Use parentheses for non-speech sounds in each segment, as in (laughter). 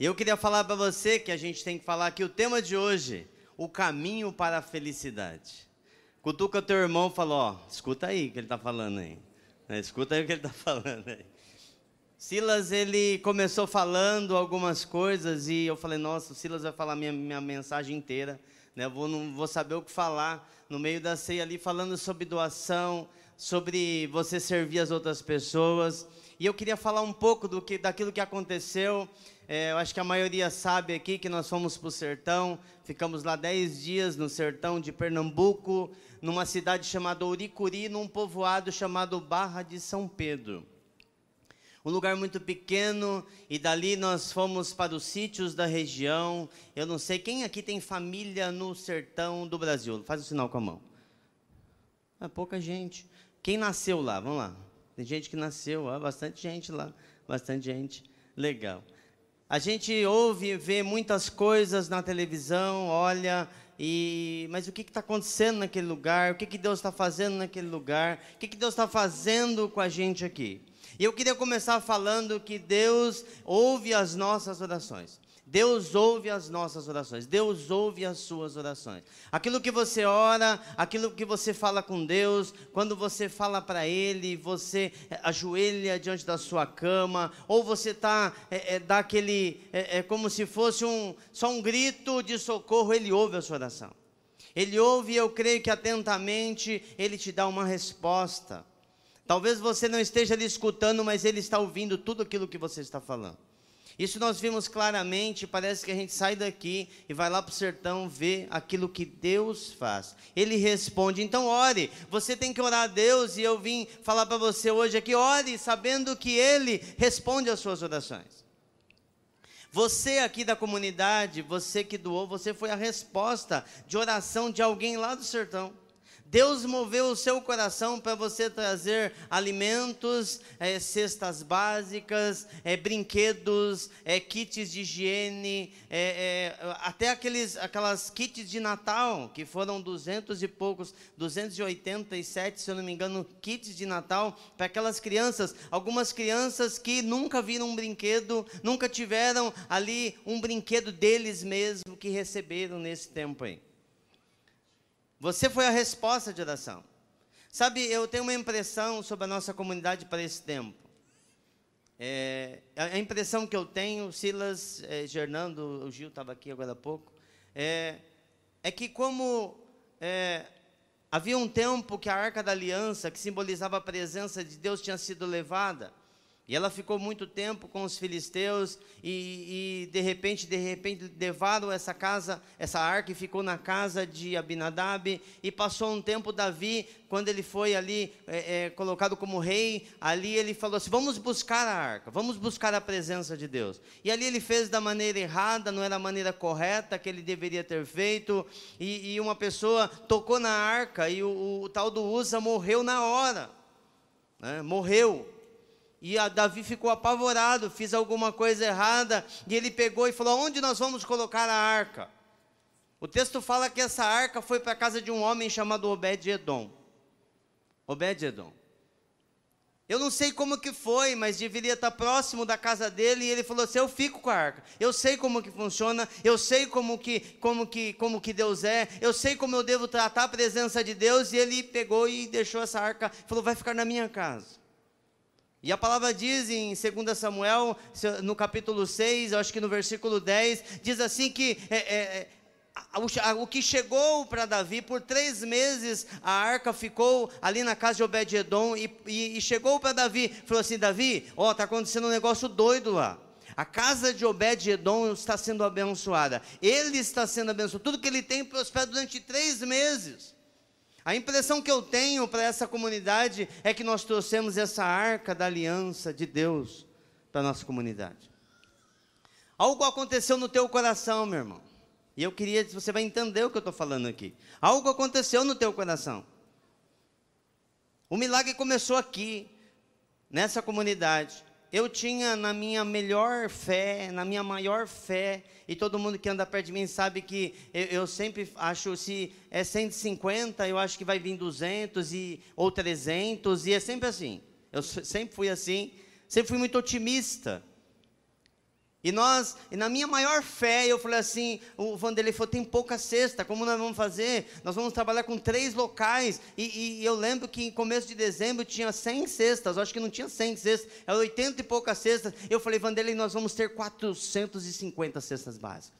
E eu queria falar para você que a gente tem que falar aqui o tema de hoje, o caminho para a felicidade. Cutuca teu irmão e fala, ó, escuta aí o que ele está falando aí. É, escuta aí o que ele está (laughs) falando aí. Silas, ele começou falando algumas coisas e eu falei, nossa, o Silas vai falar minha, minha mensagem inteira. Né? Eu vou, não vou saber o que falar no meio da ceia ali, falando sobre doação, sobre você servir as outras pessoas. E eu queria falar um pouco do que, daquilo que aconteceu. É, eu acho que a maioria sabe aqui que nós fomos para o sertão, ficamos lá dez dias no sertão de Pernambuco, numa cidade chamada Uricuri, num povoado chamado Barra de São Pedro um lugar muito pequeno, e dali nós fomos para os sítios da região. Eu não sei quem aqui tem família no sertão do Brasil. Faz o um sinal com a mão. É pouca gente. Quem nasceu lá? Vamos lá. Tem gente que nasceu, ó, bastante gente lá, bastante gente. Legal. A gente ouve, vê muitas coisas na televisão, olha, e mas o que está acontecendo naquele lugar? O que, que Deus está fazendo naquele lugar? O que, que Deus está fazendo com a gente aqui? E eu queria começar falando que Deus ouve as nossas orações. Deus ouve as nossas orações, Deus ouve as suas orações. Aquilo que você ora, aquilo que você fala com Deus, quando você fala para Ele, você ajoelha diante da sua cama, ou você tá é, é, dá aquele é, é como se fosse um só um grito de socorro, Ele ouve a sua oração. Ele ouve, e eu creio que atentamente Ele te dá uma resposta. Talvez você não esteja ali escutando, mas ele está ouvindo tudo aquilo que você está falando. Isso nós vimos claramente, parece que a gente sai daqui e vai lá para o sertão ver aquilo que Deus faz. Ele responde, então ore. Você tem que orar a Deus e eu vim falar para você hoje aqui, ore sabendo que Ele responde às suas orações. Você aqui da comunidade, você que doou, você foi a resposta de oração de alguém lá do sertão. Deus moveu o seu coração para você trazer alimentos, é, cestas básicas, é, brinquedos, é, kits de higiene, é, é, até aqueles, aquelas kits de Natal, que foram duzentos e poucos, 287, se eu não me engano, kits de Natal para aquelas crianças. Algumas crianças que nunca viram um brinquedo, nunca tiveram ali um brinquedo deles mesmo que receberam nesse tempo aí. Você foi a resposta de oração. Sabe, eu tenho uma impressão sobre a nossa comunidade para esse tempo. É, a impressão que eu tenho, Silas, é, Gernando, o Gil estava aqui agora há pouco, é, é que como é, havia um tempo que a Arca da Aliança, que simbolizava a presença de Deus, tinha sido levada, e ela ficou muito tempo com os filisteus e, e, de repente, de repente levaram essa casa, essa arca e ficou na casa de Abinadab e passou um tempo Davi, quando ele foi ali é, é, colocado como rei, ali ele falou assim, vamos buscar a arca, vamos buscar a presença de Deus. E ali ele fez da maneira errada, não era a maneira correta que ele deveria ter feito e, e uma pessoa tocou na arca e o, o, o tal do Usa morreu na hora, né? morreu. E Davi ficou apavorado, fiz alguma coisa errada, e ele pegou e falou: Onde nós vamos colocar a arca? O texto fala que essa arca foi para a casa de um homem chamado Obed-Edom. Obed-Edom. Eu não sei como que foi, mas deveria estar próximo da casa dele, e ele falou assim: "Eu fico com a arca. Eu sei como que funciona, eu sei como que como que como que Deus é, eu sei como eu devo tratar a presença de Deus", e ele pegou e deixou essa arca, falou: "Vai ficar na minha casa". E a palavra diz em 2 Samuel, no capítulo 6, eu acho que no versículo 10, diz assim que é, é, é o que chegou para Davi, por três meses a arca ficou ali na casa de Obed-Edom e, e, e, chegou para Davi, falou assim, Davi, ó, está acontecendo um negócio doido lá. A casa de Obed-Edom está sendo abençoada. Ele está sendo abençoado. Tudo que ele tem prospera durante três meses. A impressão que eu tenho para essa comunidade é que nós trouxemos essa arca da aliança de Deus para a nossa comunidade. Algo aconteceu no teu coração, meu irmão. E eu queria, você vai entender o que eu estou falando aqui. Algo aconteceu no teu coração. O milagre começou aqui, nessa comunidade eu tinha na minha melhor fé, na minha maior fé, e todo mundo que anda perto de mim sabe que eu, eu, sempre acho, se é 150, eu acho que vai vir 200 e, ou 300, e é sempre assim. Eu sempre fui assim, sempre fui muito otimista. E nós, e na minha maior fé, eu falei assim, o Vanderlei falou, tem pouca cesta, como nós vamos fazer? Nós vamos trabalhar com três locais, e, e eu lembro que em começo de dezembro tinha 100 cestas, eu acho que não tinha 100 cestas, era 80 e poucas cestas, eu falei, Vanderlei, nós vamos ter 450 cestas básicas.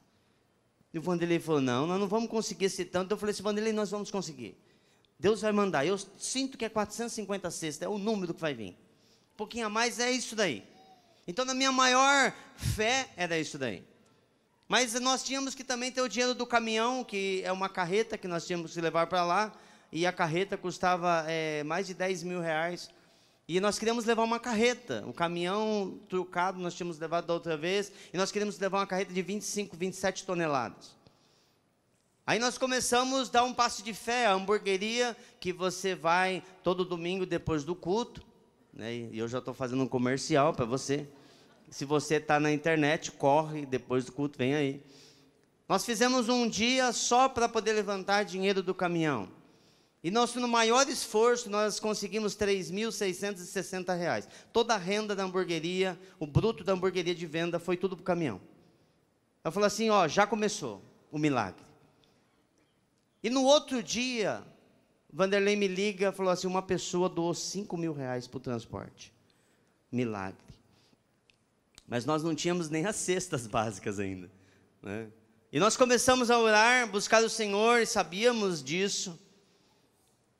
E o Vanderlei falou, não, nós não vamos conseguir esse tanto, eu falei assim, Vanderlei, nós vamos conseguir. Deus vai mandar, eu sinto que é 450 cestas, é o número que vai vir. Um pouquinho a mais é isso daí. Então, na minha maior fé, era isso daí. Mas nós tínhamos que também ter o dinheiro do caminhão, que é uma carreta que nós tínhamos que levar para lá, e a carreta custava é, mais de 10 mil reais. E nós queríamos levar uma carreta, o caminhão trucado nós tínhamos levado da outra vez, e nós queríamos levar uma carreta de 25, 27 toneladas. Aí nós começamos a dar um passo de fé, a hamburgueria que você vai todo domingo depois do culto, né? E eu já estou fazendo um comercial para você. Se você está na internet, corre, depois do culto, vem aí. Nós fizemos um dia só para poder levantar dinheiro do caminhão. E nosso no maior esforço, nós conseguimos R$ 3.660. Toda a renda da hamburgueria, o bruto da hamburgueria de venda, foi tudo para o caminhão. Eu falei assim, ó, já começou o milagre. E no outro dia, Vanderlei me liga falou assim: uma pessoa doou 5 mil reais para o transporte. Milagre. Mas nós não tínhamos nem as cestas (laughs) básicas ainda. Né? E nós começamos a orar, buscar o Senhor, e sabíamos disso.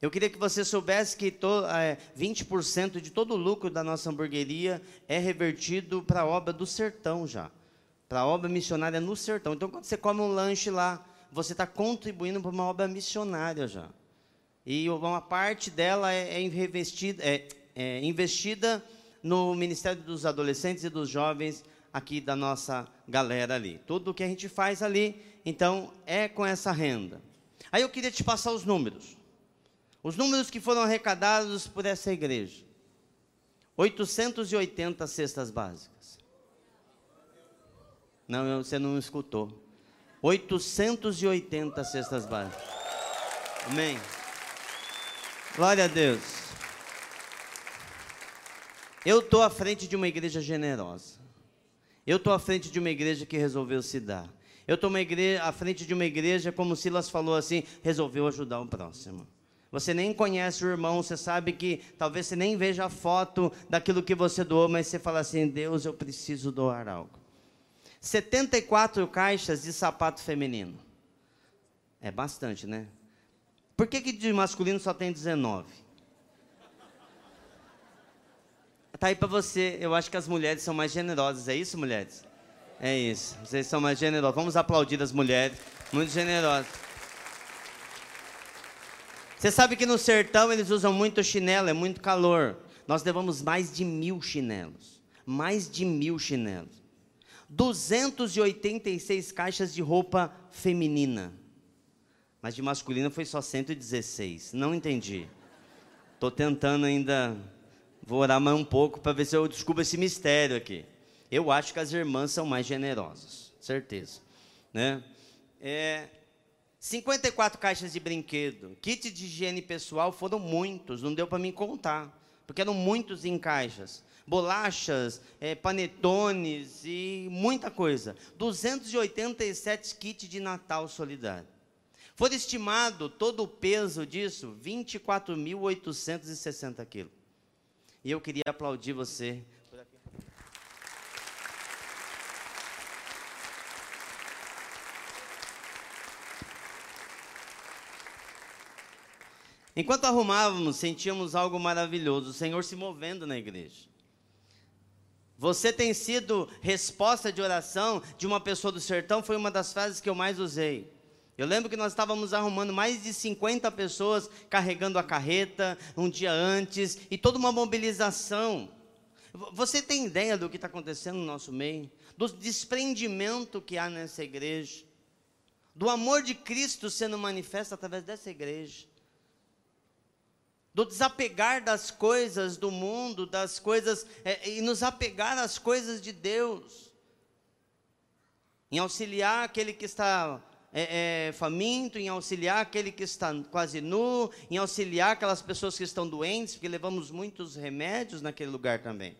Eu queria que você soubesse que to, é, 20% de todo o lucro da nossa hamburgueria é revertido para a obra do sertão já. Para a obra missionária no sertão. Então, quando você come um lanche lá, você está contribuindo para uma obra missionária já. E uma parte dela é, é, é, é investida no Ministério dos Adolescentes e dos Jovens aqui da nossa galera ali. Tudo o que a gente faz ali, então, é com essa renda. Aí eu queria te passar os números. Os números que foram arrecadados por essa igreja. 880 cestas básicas. Não, você não escutou. 880 cestas básicas. Amém. Glória a Deus. Eu estou à frente de uma igreja generosa. Eu estou à frente de uma igreja que resolveu se dar. Eu estou à frente de uma igreja, como Silas falou assim, resolveu ajudar o próximo. Você nem conhece o irmão, você sabe que talvez você nem veja a foto daquilo que você doou, mas você fala assim: Deus, eu preciso doar algo. 74 caixas de sapato feminino. É bastante, né? Por que, que de masculino só tem 19? Tá aí para você. Eu acho que as mulheres são mais generosas. É isso, mulheres? É isso. Vocês são mais generosas. Vamos aplaudir as mulheres. Muito generosas. Você sabe que no sertão eles usam muito chinelo, é muito calor. Nós levamos mais de mil chinelos. Mais de mil chinelos. 286 caixas de roupa feminina. Mas de masculino foi só 116. Não entendi. Estou tentando ainda. Vou orar mais um pouco para ver se eu descubro esse mistério aqui. Eu acho que as irmãs são mais generosas, certeza. Né? É, 54 caixas de brinquedo, kit de higiene pessoal foram muitos, não deu para me contar, porque eram muitos em caixas. Bolachas, é, panetones e muita coisa. 287 kits de Natal solidário. Foi estimado todo o peso disso, 24.860 quilos. E eu queria aplaudir você. Enquanto arrumávamos, sentíamos algo maravilhoso, o Senhor se movendo na igreja. Você tem sido resposta de oração de uma pessoa do sertão, foi uma das frases que eu mais usei. Eu lembro que nós estávamos arrumando mais de 50 pessoas carregando a carreta um dia antes e toda uma mobilização. Você tem ideia do que está acontecendo no nosso meio? Do desprendimento que há nessa igreja? Do amor de Cristo sendo manifesto através dessa igreja? Do desapegar das coisas do mundo, das coisas, é, e nos apegar às coisas de Deus? Em auxiliar aquele que está é, é, faminto, em auxiliar aquele que está quase nu, em auxiliar aquelas pessoas que estão doentes, porque levamos muitos remédios naquele lugar também.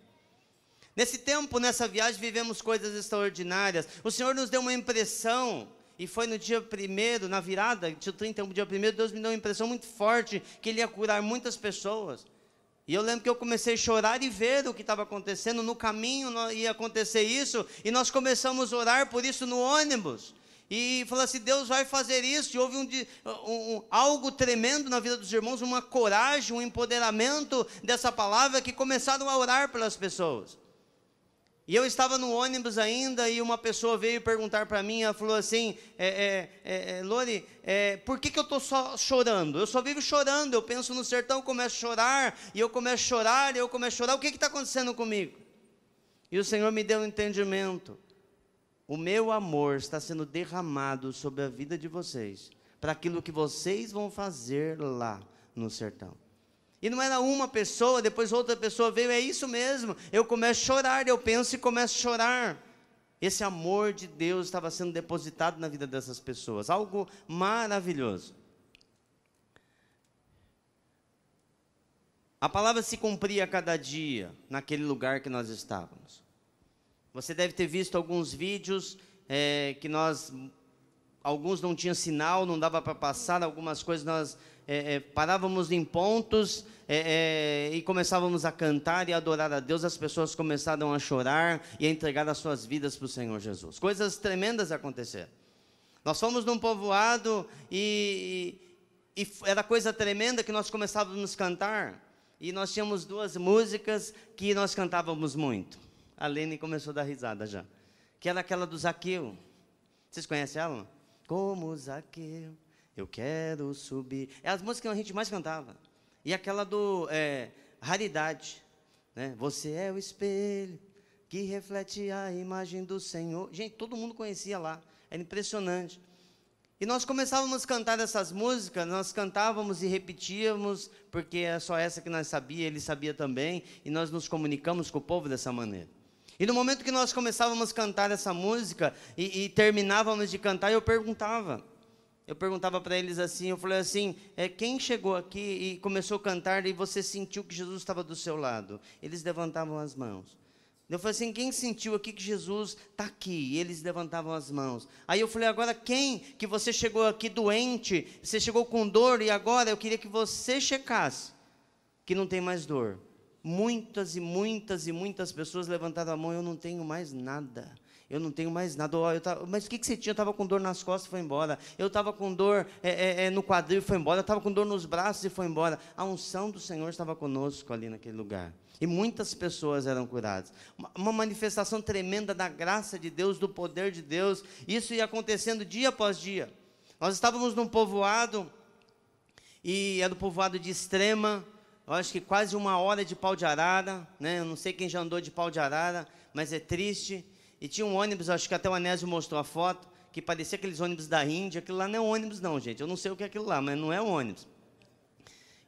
Nesse tempo, nessa viagem, vivemos coisas extraordinárias. O Senhor nos deu uma impressão, e foi no dia primeiro, na virada, dia 31, dia primeiro, Deus me deu uma impressão muito forte que Ele ia curar muitas pessoas. E eu lembro que eu comecei a chorar e ver o que estava acontecendo. No caminho ia acontecer isso, e nós começamos a orar por isso no ônibus. E falou assim: Deus vai fazer isso. E houve um, um, algo tremendo na vida dos irmãos, uma coragem, um empoderamento dessa palavra que começaram a orar pelas pessoas. E eu estava no ônibus ainda e uma pessoa veio perguntar para mim, ela falou assim, é, é, é, é Lori, é, por que, que eu estou só chorando? Eu só vivo chorando, eu penso no sertão, começo a chorar, e eu começo a chorar, e eu começo a chorar, o que está acontecendo comigo? E o Senhor me deu um entendimento, o meu amor está sendo derramado sobre a vida de vocês, para aquilo que vocês vão fazer lá no sertão. E não era uma pessoa, depois outra pessoa veio, é isso mesmo. Eu começo a chorar, eu penso e começo a chorar. Esse amor de Deus estava sendo depositado na vida dessas pessoas, algo maravilhoso. A palavra se cumpria a cada dia naquele lugar que nós estávamos. Você deve ter visto alguns vídeos é, que nós, alguns não tinham sinal, não dava para passar, algumas coisas nós é, é, parávamos em pontos é, é, e começávamos a cantar e adorar a Deus, as pessoas começaram a chorar e a entregar as suas vidas para o Senhor Jesus. Coisas tremendas aconteceram. Nós fomos num povoado e, e, e era coisa tremenda que nós começávamos a cantar. E nós tínhamos duas músicas que nós cantávamos muito. A Lene começou a dar risada já. Que era aquela do Zaqueu. Vocês conhecem ela? Como Zaqueu eu quero subir. É as músicas que a gente mais cantava. E aquela do é, Raridade. Né? Você é o espelho que reflete a imagem do Senhor. Gente, todo mundo conhecia lá. Era impressionante. E nós começávamos a cantar essas músicas, nós cantávamos e repetíamos, porque é só essa que nós sabia, ele sabia também, e nós nos comunicamos com o povo dessa maneira. E no momento que nós começávamos a cantar essa música e, e terminávamos de cantar, eu perguntava: eu perguntava para eles assim, eu falei assim, é, quem chegou aqui e começou a cantar e você sentiu que Jesus estava do seu lado? Eles levantavam as mãos. Eu falei assim, quem sentiu aqui que Jesus está aqui? E eles levantavam as mãos. Aí eu falei, agora quem que você chegou aqui doente, você chegou com dor e agora eu queria que você checasse que não tem mais dor. Muitas e muitas e muitas pessoas levantaram a mão, eu não tenho mais nada eu não tenho mais nada. Oh, tava, mas o que, que você tinha? Eu estava com dor nas costas e foi embora. Eu estava com dor é, é, é, no quadril e foi embora. Eu estava com dor nos braços e foi embora. A unção do Senhor estava conosco ali naquele lugar. E muitas pessoas eram curadas. Uma, manifestação tremenda da graça de Deus, do poder de Deus. Isso ia acontecendo dia após dia. Nós estávamos num povoado, e era o povoado de Extrema, eu acho que quase uma hora de pau de arara, né? Eu não sei quem já andou de pau de arara, mas é triste. E tinha um ônibus, acho que até o Anésio mostrou a foto, que parecia aqueles ônibus da Índia. Aquilo lá não é ônibus, não, gente. Eu não sei o que é aquilo lá, mas não é ônibus.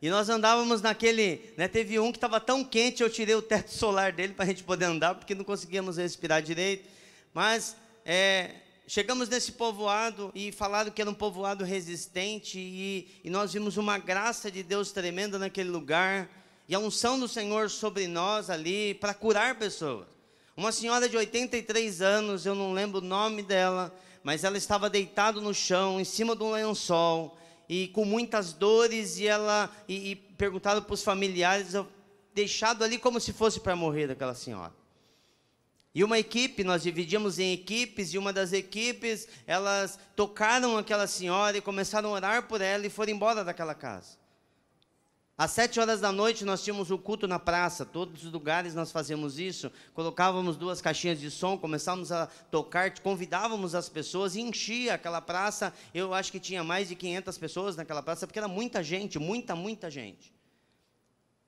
E nós andávamos naquele. Né, teve um que estava tão quente, eu tirei o teto solar dele para a gente poder andar, porque não conseguíamos respirar direito. Mas é, chegamos nesse povoado e falaram que era um povoado resistente, e, e nós vimos uma graça de Deus tremenda naquele lugar, e a unção do Senhor sobre nós ali para curar pessoas. Uma senhora de 83 anos, eu não lembro o nome dela, mas ela estava deitada no chão, em cima de um lençol, e com muitas dores, e ela e, e perguntaram para os familiares, deixado ali como se fosse para morrer daquela senhora. E uma equipe, nós dividimos em equipes, e uma das equipes, elas tocaram aquela senhora e começaram a orar por ela e foram embora daquela casa. Às sete horas da noite nós tínhamos o culto na praça, todos os lugares nós fazíamos isso, colocávamos duas caixinhas de som, começávamos a tocar, convidávamos as pessoas e enchia aquela praça. Eu acho que tinha mais de 500 pessoas naquela praça, porque era muita gente, muita, muita gente.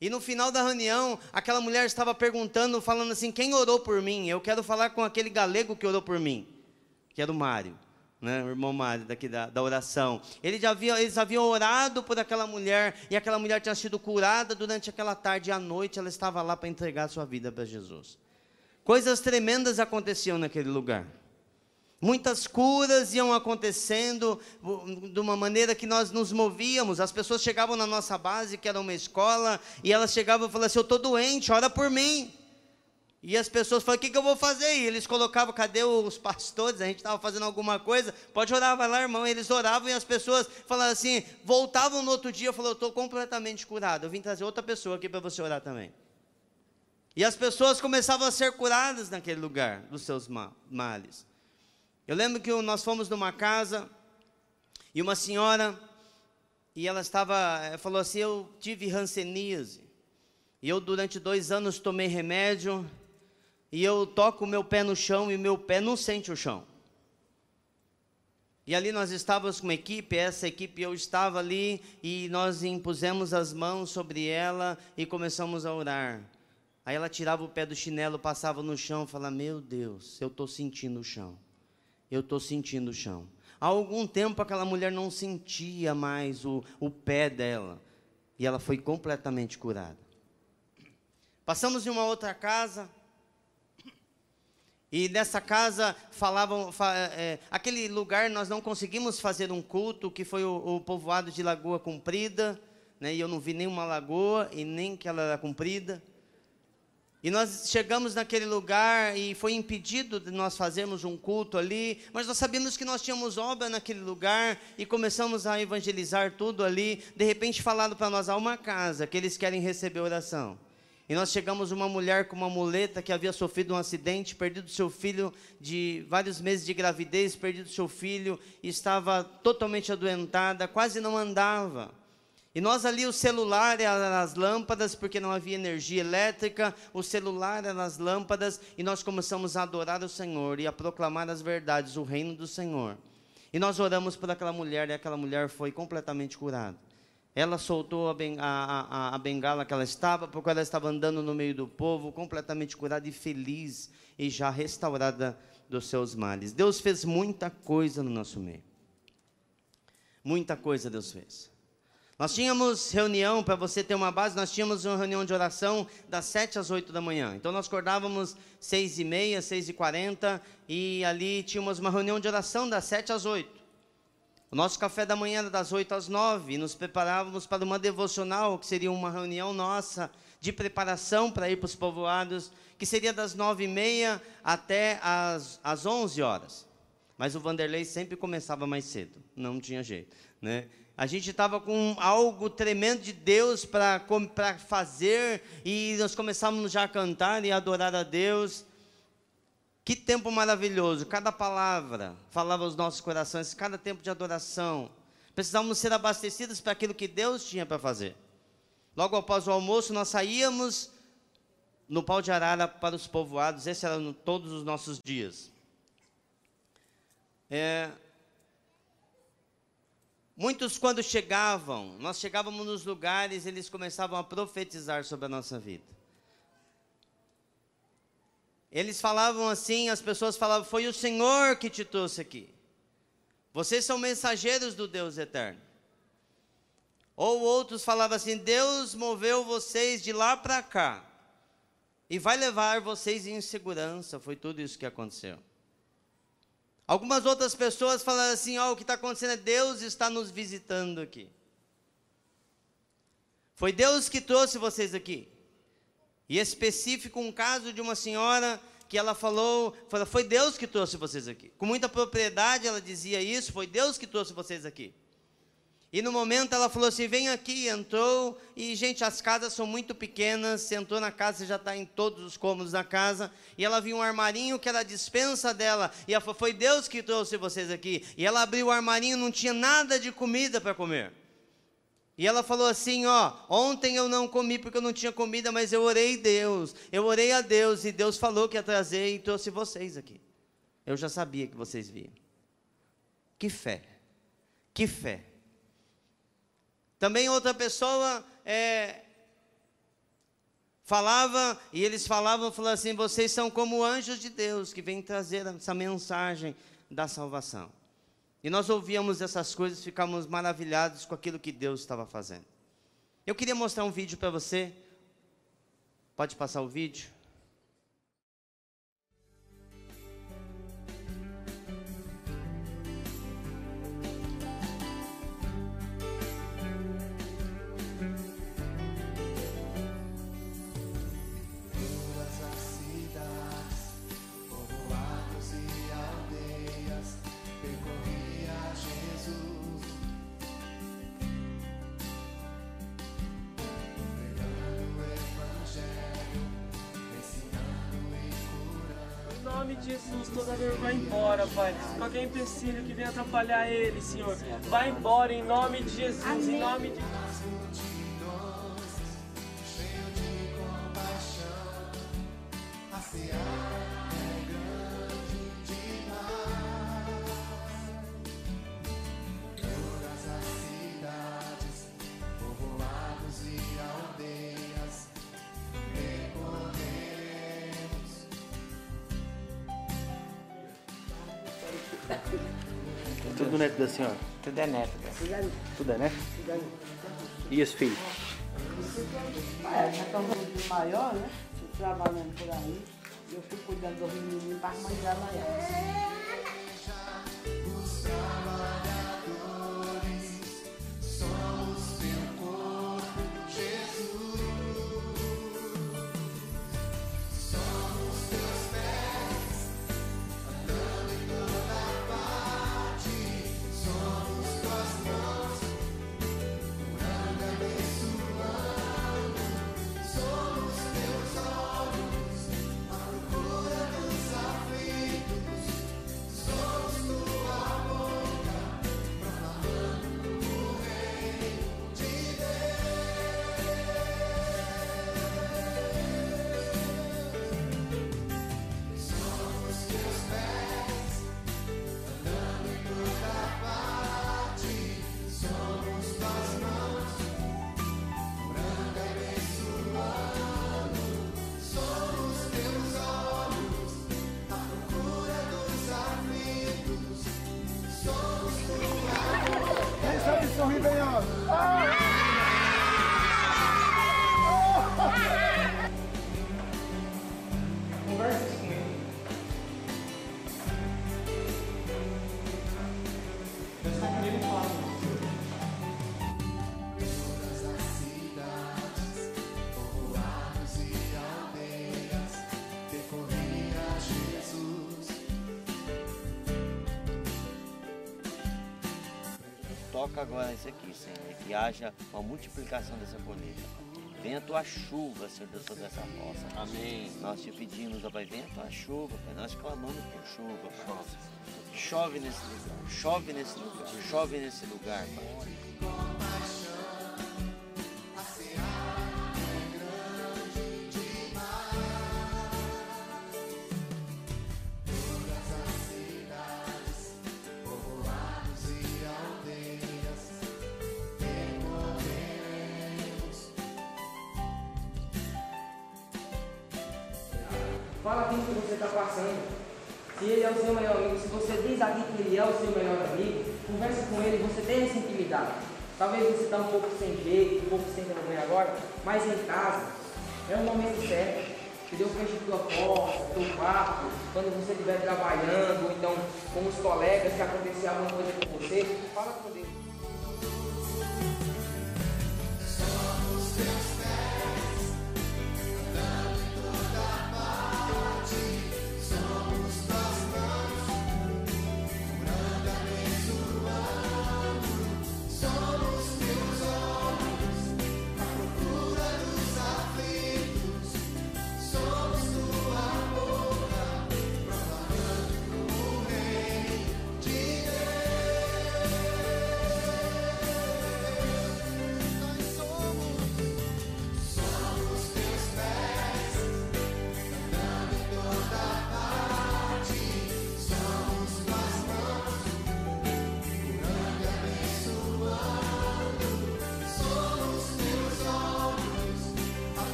E no final da reunião, aquela mulher estava perguntando, falando assim: quem orou por mim? Eu quero falar com aquele galego que orou por mim, que era o Mário né, o irmão Mário daqui da, da oração. Eles, havia, eles haviam orado por aquela mulher e aquela mulher tinha sido curada durante aquela tarde e à noite ela estava lá para entregar sua vida para Jesus. Coisas tremendas aconteciam naquele lugar. Muitas curas iam acontecendo de uma maneira que nós nos movíamos. As pessoas chegavam na nossa base, que era uma escola, e elas chegavam e falavam assim: Eu estou doente, ora por mim. E as pessoas falavam, o que, que eu vou fazer? E eles colocavam, cadê os pastores? A gente estava fazendo alguma coisa, pode orar, vai lá, irmão. Eles oravam e as pessoas falavam assim, voltavam no outro dia, falou, eu estou completamente curado. Eu vim trazer outra pessoa aqui para você orar também. E as pessoas começavam a ser curadas naquele lugar, dos seus males. Eu lembro que nós fomos numa casa, e uma senhora, e ela estava, falou assim, eu tive ranceníase. E eu durante dois anos tomei remédio, e eu toco o meu pé no chão e meu pé não sente o chão. E ali nós estávamos com uma equipe, essa equipe eu estava ali e nós impusemos as mãos sobre ela e começamos a orar. Aí ela tirava o pé do chinelo, passava no chão falava: Meu Deus, eu estou sentindo o chão. Eu estou sentindo o chão. Há algum tempo aquela mulher não sentia mais o, o pé dela. E ela foi completamente curada. Passamos em uma outra casa, e nessa casa falavam, é, aquele lugar nós não conseguimos fazer um culto, que foi o, o povoado de Lagoa Comprida, né, e eu não vi nenhuma lagoa e nem que ela era comprida. E nós chegamos naquele lugar e foi impedido de nós fazermos um culto ali, mas nós sabíamos que nós tínhamos obra naquele lugar e começamos a evangelizar tudo ali. De repente falaram para nós, há uma casa que eles querem receber oração. E nós chegamos uma mulher com uma muleta que havia sofrido um acidente, perdido seu filho de vários meses de gravidez, perdido seu filho, estava totalmente adoentada, quase não andava. E nós ali o celular era as lâmpadas, porque não havia energia elétrica, o celular era as lâmpadas, e nós começamos a adorar o Senhor e a proclamar as verdades, o reino do Senhor. E nós oramos por aquela mulher, e aquela mulher foi completamente curada. Ela soltou a, ben, a, a, a, bengala que ela estava, porque ela estava andando no meio do povo, completamente curada e feliz, e já restaurada dos seus males. Deus fez muita coisa no nosso meio. Muita coisa Deus fez. Nós tínhamos reunião, para você ter uma base, nós tínhamos uma reunião de oração das 7 às 8 da manhã. Então nós acordávamos 6 e meia, 6 e 40, e ali tínhamos uma reunião de oração das 7 às 8. O nosso café da manhã era das 8 às 9 e nos preparávamos para uma devocional, que seria uma reunião nossa de preparação para ir para os povoados, que seria das 9 e meia até as, as 11 horas. Mas o Vanderlei sempre começava mais cedo, não tinha jeito. Né? A gente estava com algo tremendo de Deus para fazer e nós começávamos já a cantar e adorar a Deus. Que tempo maravilhoso, cada palavra falava aos nossos corações, cada tempo de adoração. Precisávamos ser abastecidos para aquilo que Deus tinha para fazer. Logo após o almoço, nós saíamos no pau de arara para os povoados, esse era no, todos os nossos dias. É, muitos, quando chegavam, nós chegávamos nos lugares, eles começavam a profetizar sobre a nossa vida. Eles falavam assim, as pessoas falavam: Foi o Senhor que te trouxe aqui. Vocês são mensageiros do Deus eterno. Ou outros falavam assim: Deus moveu vocês de lá para cá e vai levar vocês em segurança. Foi tudo isso que aconteceu. Algumas outras pessoas falaram assim: Ó, oh, o que está acontecendo é Deus está nos visitando aqui. Foi Deus que trouxe vocês aqui. E específico um caso de uma senhora que ela falou, foi Deus que trouxe vocês aqui. Com muita propriedade ela dizia isso, foi Deus que trouxe vocês aqui. E no momento ela falou assim: vem aqui, entrou, e gente, as casas são muito pequenas. Você entrou na casa, você já está em todos os cômodos da casa. E ela viu um armarinho que era a dispensa dela. E ela falou: foi Deus que trouxe vocês aqui. E ela abriu o armarinho, não tinha nada de comida para comer. E ela falou assim, ó, ontem eu não comi porque eu não tinha comida, mas eu orei a Deus. Eu orei a Deus e Deus falou que ia trazer e trouxe vocês aqui. Eu já sabia que vocês viam. Que fé. Que fé. Também outra pessoa é, falava, e eles falavam, falavam assim, vocês são como anjos de Deus que vêm trazer essa mensagem da salvação. E nós ouvíamos essas coisas, ficávamos maravilhados com aquilo que Deus estava fazendo. Eu queria mostrar um vídeo para você. Pode passar o vídeo? Empecilho que venha atrapalhar ele, Senhor, vai embora em nome de Jesus, em nome de Tudo é neto. Né? Tudo é neto? E esse filho? É, já estão maior, né? Trabalhando por aí. Eu fico cuidando dos menininhos para mãe trabalhar. Agora isso aqui, Senhor, que haja uma multiplicação dessa colheita. Venha a tua chuva, Senhor Deus, sobre essa roça. Amém. Nós te pedimos, ó Pai, venha a tua chuva, Pai. Nós clamamos por chuva, Pai. Chove nesse lugar, chove nesse lugar, chove nesse lugar, Pai. É o seu melhor amigo, converse com ele, você tem essa intimidade. Talvez você está um pouco sem jeito, um pouco sem vergonha agora, mas em casa é o momento certo. Entendeu? Feche tua porta, teu quarto, quando você estiver trabalhando, ou então com os colegas, se acontecer alguma coisa com você, fala com Deus. Ah,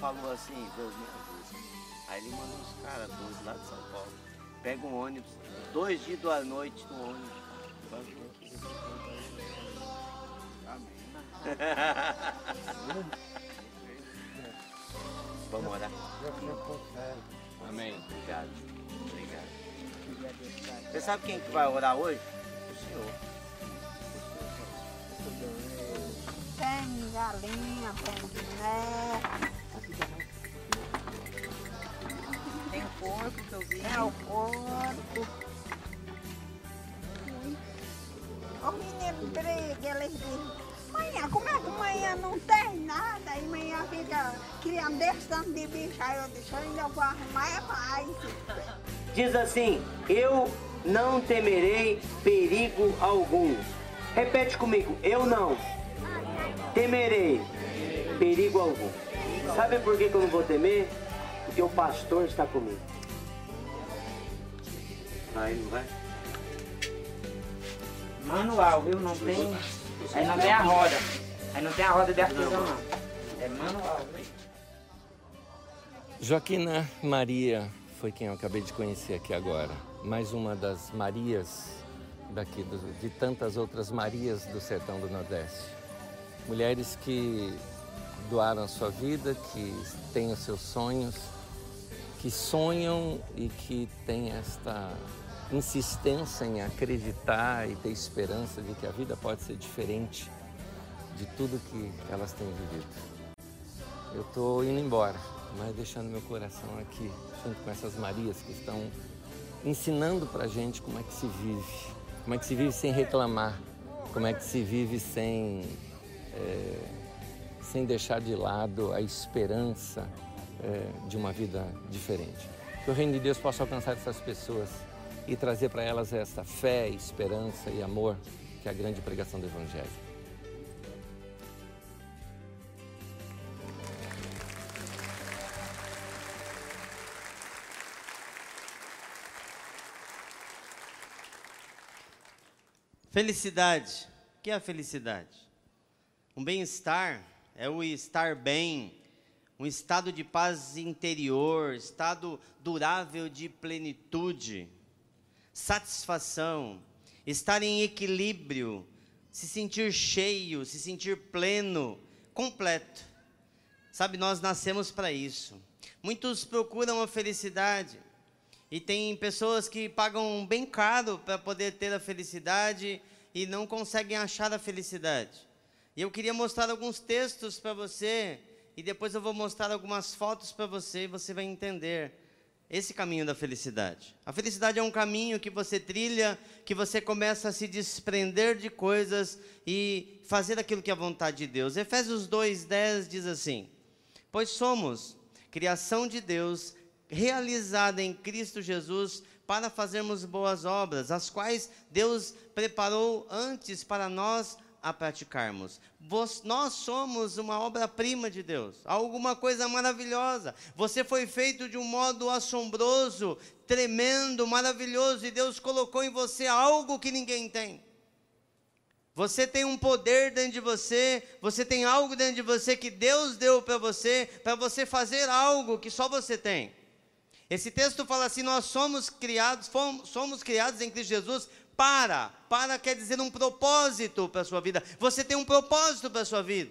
falou assim, Deus me ajuda. Aí ele mandou uns caras dois lá de São Paulo. Pega um ônibus, dois dias da noite no ônibus. Vamos orar. Amém. Obrigado. Obrigado. Você sabe quem que vai orar hoje? O Senhor. Tem galinha, tem guiné. Tem o porco que eu vi. É o porco. O menino briga, eles dizem, manhã, como é que manhã não tem nada? E manhã fica criando esse tanto de bicho. Aí eu eu ainda vou arrumar é mais. Diz assim: Eu não temerei perigo algum. Repete comigo: Eu não temerei perigo algum. Sabe por que, que eu não vou temer? Porque o pastor está comigo. Vai, não vai? Manual, viu? Não tem. Aí não tem a roda. Aí não tem a roda de artesão, não. É manual, viu? Joaquina Maria foi quem eu acabei de conhecer aqui agora. Mais uma das Marias daqui, do- de tantas outras Marias do sertão do Nordeste. Mulheres que doaram a sua vida, que têm os seus sonhos, que sonham e que têm esta insistência em acreditar e ter esperança de que a vida pode ser diferente de tudo que elas têm vivido. Eu estou indo embora, mas deixando meu coração aqui, junto com essas Marias que estão ensinando para gente como é que se vive, como é que se vive sem reclamar, como é que se vive sem, é, sem deixar de lado a esperança é, de uma vida diferente. Que o reino de Deus possa alcançar essas pessoas e trazer para elas essa fé, esperança e amor que é a grande pregação do Evangelho. Felicidade. O que é a felicidade? Um bem-estar é o estar bem, um estado de paz interior, estado durável de plenitude, satisfação, estar em equilíbrio, se sentir cheio, se sentir pleno, completo. Sabe, nós nascemos para isso. Muitos procuram a felicidade e tem pessoas que pagam bem caro para poder ter a felicidade e não conseguem achar a felicidade. E eu queria mostrar alguns textos para você e depois eu vou mostrar algumas fotos para você e você vai entender esse caminho da felicidade. A felicidade é um caminho que você trilha, que você começa a se desprender de coisas e fazer aquilo que é a vontade de Deus. Efésios 2:10 diz assim: Pois somos criação de Deus, realizada em Cristo Jesus para fazermos boas obras, as quais Deus preparou antes para nós a praticarmos. Nós somos uma obra-prima de Deus, alguma coisa maravilhosa. Você foi feito de um modo assombroso, tremendo, maravilhoso, e Deus colocou em você algo que ninguém tem. Você tem um poder dentro de você, você tem algo dentro de você que Deus deu para você, para você fazer algo que só você tem. Esse texto fala assim: nós somos criados, fomos, somos criados em Cristo Jesus para. Para quer dizer um propósito para a sua vida. Você tem um propósito para a sua vida.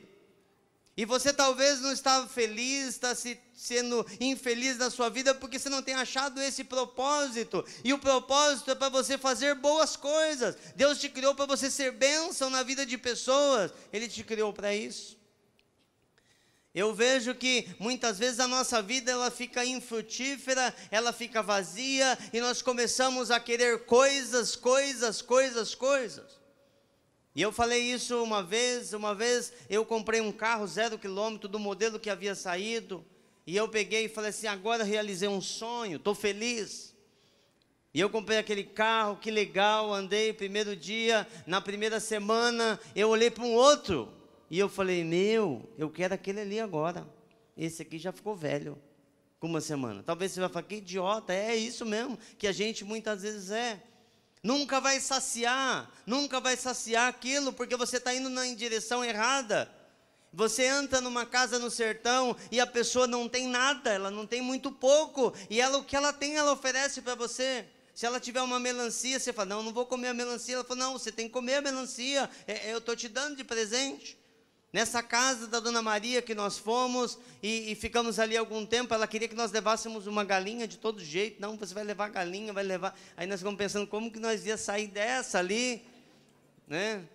E você talvez não está feliz, está se, sendo infeliz na sua vida porque você não tem achado esse propósito. E o propósito é para você fazer boas coisas. Deus te criou para você ser bênção na vida de pessoas. Ele te criou para isso. Eu vejo que muitas vezes a nossa vida ela fica infrutífera, ela fica vazia e nós começamos a querer coisas, coisas, coisas, coisas. E eu falei isso uma vez, uma vez eu comprei um carro zero quilômetro do modelo que havia saído e eu peguei e falei assim, agora realizei um sonho, estou feliz. E eu comprei aquele carro, que legal, andei primeiro dia, na primeira semana eu olhei para um outro e eu falei, meu, eu quero aquele ali agora. Esse aqui já ficou velho, com uma semana. Talvez você vai falar, que idiota, é isso mesmo que a gente muitas vezes é. Nunca vai saciar, nunca vai saciar aquilo, porque você está indo na direção errada. Você entra numa casa no sertão e a pessoa não tem nada, ela não tem muito pouco, e ela o que ela tem, ela oferece para você. Se ela tiver uma melancia, você fala: Não, não vou comer a melancia. Ela fala: Não, você tem que comer a melancia, é, eu estou te dando de presente. Nessa casa da Dona Maria que nós fomos e, e, ficamos ali algum tempo, ela queria que nós levássemos uma galinha de todo jeito. Não, você vai levar galinha, vai levar. Aí nós ficamos pensando como que nós ia sair dessa ali, né?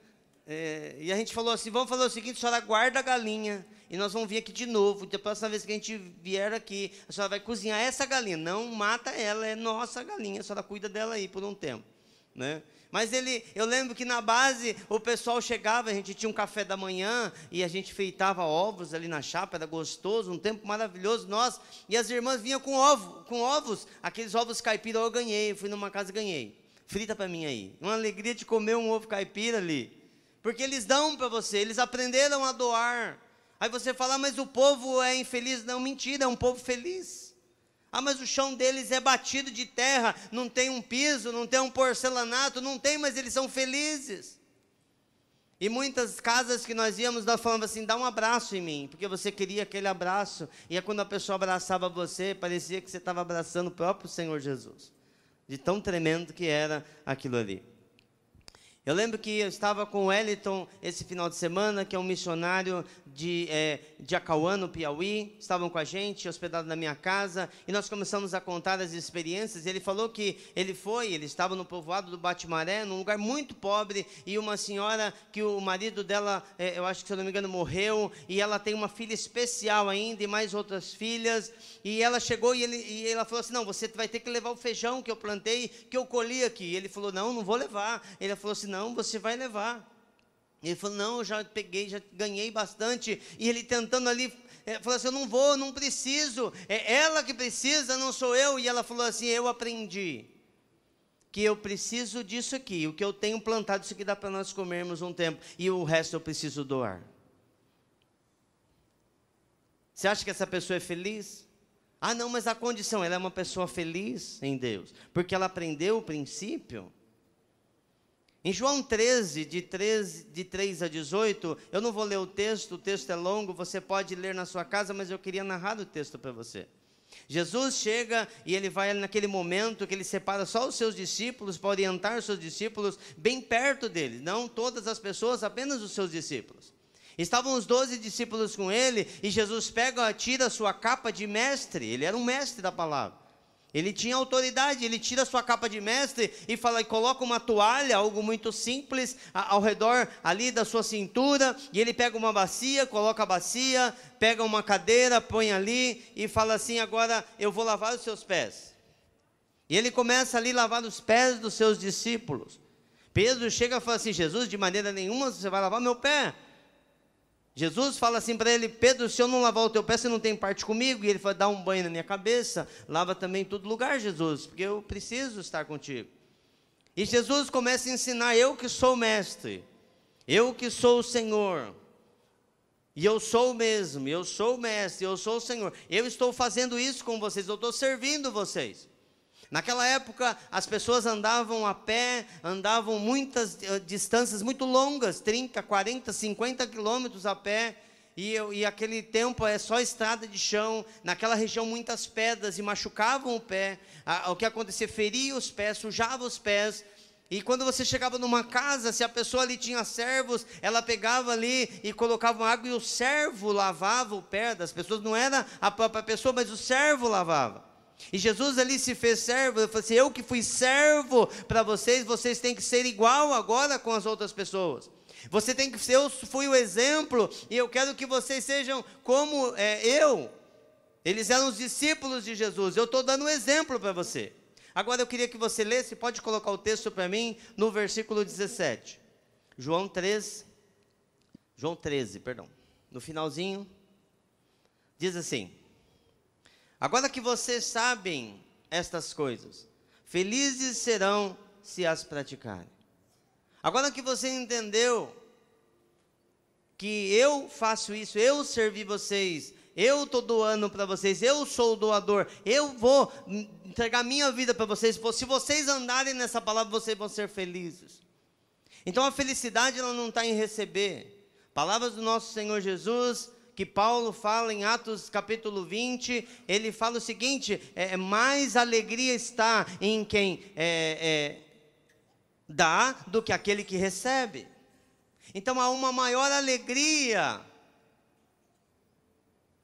É, e a gente falou assim: vamos fazer o seguinte, a senhora guarda a galinha e nós vamos vir aqui de novo. Da próxima vez que a gente vier aqui, a senhora vai cozinhar essa galinha. Não mata ela, é nossa galinha, a senhora cuida dela aí por um tempo, né? Mas ele, eu lembro que na base o pessoal chegava, a gente tinha um café da manhã e a gente feitava ovos ali na chapa, era gostoso, um tempo maravilhoso nós. E as irmãs vinham com ovo, com ovos, aqueles ovos caipira eu ganhei, fui numa casa e ganhei. Frita para mim aí. Uma alegria de comer um ovo caipira ali. Porque eles dão para você, eles aprenderam a doar. Aí você fala, ah, mas o povo é infeliz. Não, mentira, é um povo feliz. Ah, mas o chão deles é batido de terra, não tem um piso, não tem um porcelanato, não tem, mas eles são felizes. E muitas casas que nós íamos, nós falamos assim: dá um abraço em mim, porque você queria aquele abraço. E é quando a pessoa abraçava você, parecia que você estava abraçando o próprio Senhor Jesus. De tão tremendo que era aquilo ali. Eu lembro que eu estava com o Wellington esse final de semana, que é um missionário de, é, de Acauã, no Piauí. Estavam com a gente, hospedados na minha casa, e nós começamos a contar as experiências. Ele falou que ele foi, ele estava no povoado do Batimaré, num lugar muito pobre, e uma senhora que o marido dela, é, eu acho que se eu não me engano, morreu, e ela tem uma filha especial ainda, e mais outras filhas. E ela chegou e, ele, e ela falou assim: Não, você vai ter que levar o feijão que eu plantei, que eu colhi aqui. E ele falou: Não, não vou levar. Ele falou assim: não, você vai levar. Ele falou, não, eu já peguei, já ganhei bastante. E ele tentando ali, é, falou assim, eu não vou, não preciso. É ela que precisa, não sou eu. E ela falou assim, eu aprendi que eu preciso disso aqui. O que eu tenho plantado, isso aqui dá para nós comermos um tempo. E o resto eu preciso doar. Você acha que essa pessoa é feliz? Ah, não, mas a condição, ela é uma pessoa feliz em Deus, porque ela aprendeu o princípio em João 13, de 13, de 3 a 18, eu não vou ler o texto, o texto é longo, você pode ler na sua casa, mas eu queria narrar o texto para você. Jesus chega e ele vai naquele momento que ele separa só os seus discípulos para orientar os seus discípulos bem perto dele, não todas as pessoas, apenas os seus discípulos. Estavam os doze discípulos com ele e Jesus pega, tira a sua capa de mestre, ele era um mestre da palavra. Ele tinha autoridade, ele tira sua capa de mestre e fala e coloca uma toalha, algo muito simples, ao redor ali da sua cintura, e ele pega uma bacia, coloca a bacia, pega uma cadeira, põe ali e fala assim: "Agora eu vou lavar os seus pés". E ele começa ali a lavar os pés dos seus discípulos. Pedro chega e fala assim: "Jesus, de maneira nenhuma você vai lavar meu pé". Jesus fala assim para ele: Pedro, se eu não lavar o teu pé, você não tem parte comigo. E ele fala: dá um banho na minha cabeça, lava também em todo lugar, Jesus, porque eu preciso estar contigo. E Jesus começa a ensinar: eu que sou mestre, eu que sou o Senhor. E eu sou o mesmo, eu sou o mestre, eu sou o Senhor. Eu estou fazendo isso com vocês, eu estou servindo vocês. Naquela época, as pessoas andavam a pé, andavam muitas uh, distâncias muito longas 30, 40, 50 quilômetros a pé. E, e aquele tempo é só estrada de chão, naquela região muitas pedras e machucavam o pé. o que acontecia? Feria os pés, sujava os pés. E quando você chegava numa casa, se a pessoa ali tinha servos, ela pegava ali e colocava água e o servo lavava o pé das pessoas. Não era a própria pessoa, mas o servo lavava. E Jesus ali se fez servo, ele falou assim: Eu que fui servo para vocês, vocês têm que ser igual agora com as outras pessoas. Você tem que ser, eu fui o exemplo, e eu quero que vocês sejam como é, eu. Eles eram os discípulos de Jesus, eu estou dando um exemplo para você. Agora eu queria que você lesse, pode colocar o texto para mim, no versículo 17. João 13, João 13, perdão. No finalzinho, diz assim: Agora que vocês sabem estas coisas, felizes serão se as praticarem. Agora que você entendeu que eu faço isso, eu servi vocês, eu estou doando para vocês, eu sou o doador, eu vou entregar minha vida para vocês. Se vocês andarem nessa palavra, vocês vão ser felizes. Então a felicidade ela não está em receber. Palavras do nosso Senhor Jesus, que Paulo fala em Atos capítulo 20, ele fala o seguinte: é, mais alegria está em quem é, é, dá do que aquele que recebe. Então há uma maior alegria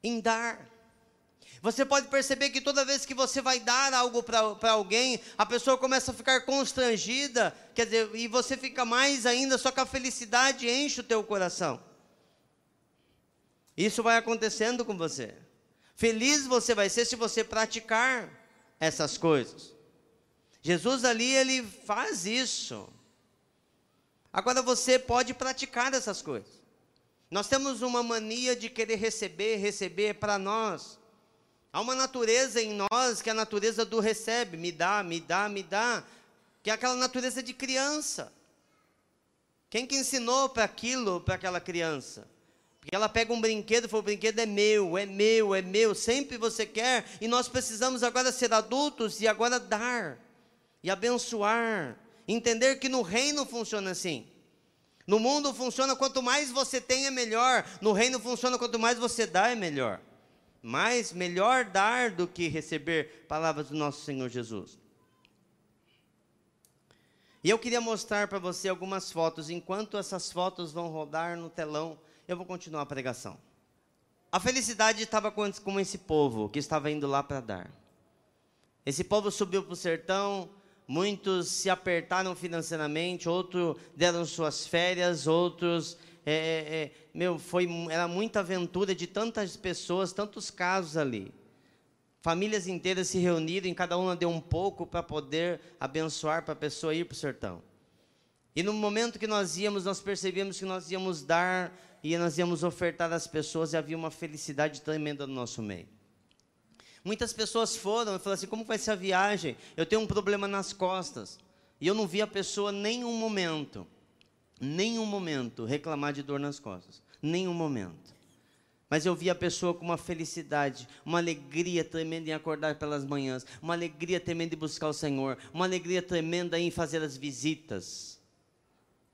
em dar. Você pode perceber que toda vez que você vai dar algo para alguém, a pessoa começa a ficar constrangida, quer dizer, e você fica mais ainda, só que a felicidade enche o teu coração. Isso vai acontecendo com você. Feliz você vai ser se você praticar essas coisas. Jesus ali, ele faz isso. Agora você pode praticar essas coisas. Nós temos uma mania de querer receber, receber para nós. Há uma natureza em nós que é a natureza do recebe, me dá, me dá, me dá, que é aquela natureza de criança. Quem que ensinou para aquilo, para aquela criança? Porque ela pega um brinquedo e fala: o brinquedo é meu, é meu, é meu, sempre você quer, e nós precisamos agora ser adultos e agora dar, e abençoar, entender que no reino funciona assim. No mundo funciona quanto mais você tem é melhor. No reino funciona quanto mais você dá é melhor. Mais melhor dar do que receber palavras do nosso Senhor Jesus. E eu queria mostrar para você algumas fotos. Enquanto essas fotos vão rodar no telão, eu vou continuar a pregação. A felicidade estava com, esse povo que estava indo lá para dar. Esse povo subiu para o sertão, muitos se apertaram financeiramente, outros deram suas férias, outros. É, é, é, meu, foi, era muita aventura de tantas pessoas, tantos casos ali. Famílias inteiras se reuniram, e cada uma deu um pouco para poder abençoar para a pessoa ir para o sertão. E no momento que nós íamos, nós percebíamos que nós íamos dar e nós íamos ofertar às pessoas e havia uma felicidade tremenda no nosso meio. Muitas pessoas foram e falaram assim: como vai ser a viagem? Eu tenho um problema nas costas. E eu não vi a pessoa nenhum momento, nenhum momento reclamar de dor nas costas. Nenhum momento. Mas eu vi a pessoa com uma felicidade, uma alegria tremenda em acordar pelas manhãs, uma alegria tremenda em buscar o Senhor, uma alegria tremenda em fazer as visitas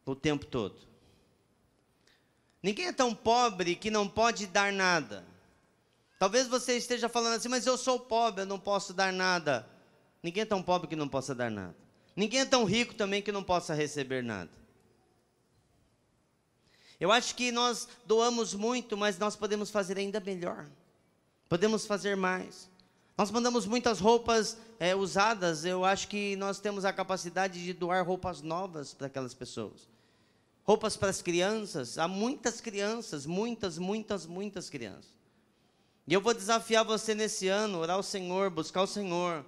o tempo todo. Ninguém é tão pobre que não pode dar nada. Talvez você esteja falando assim, mas eu sou pobre, eu não posso dar nada. Ninguém é tão pobre que não possa dar nada. Ninguém é tão rico também que não possa receber nada. Eu acho que nós doamos muito, mas nós podemos fazer ainda melhor. Podemos fazer mais. Nós mandamos muitas roupas é, usadas, eu acho que nós temos a capacidade de doar roupas novas para aquelas pessoas. Roupas para as crianças, há muitas crianças, muitas, muitas, muitas crianças. E eu vou desafiar você nesse ano, orar ao Senhor, buscar o Senhor.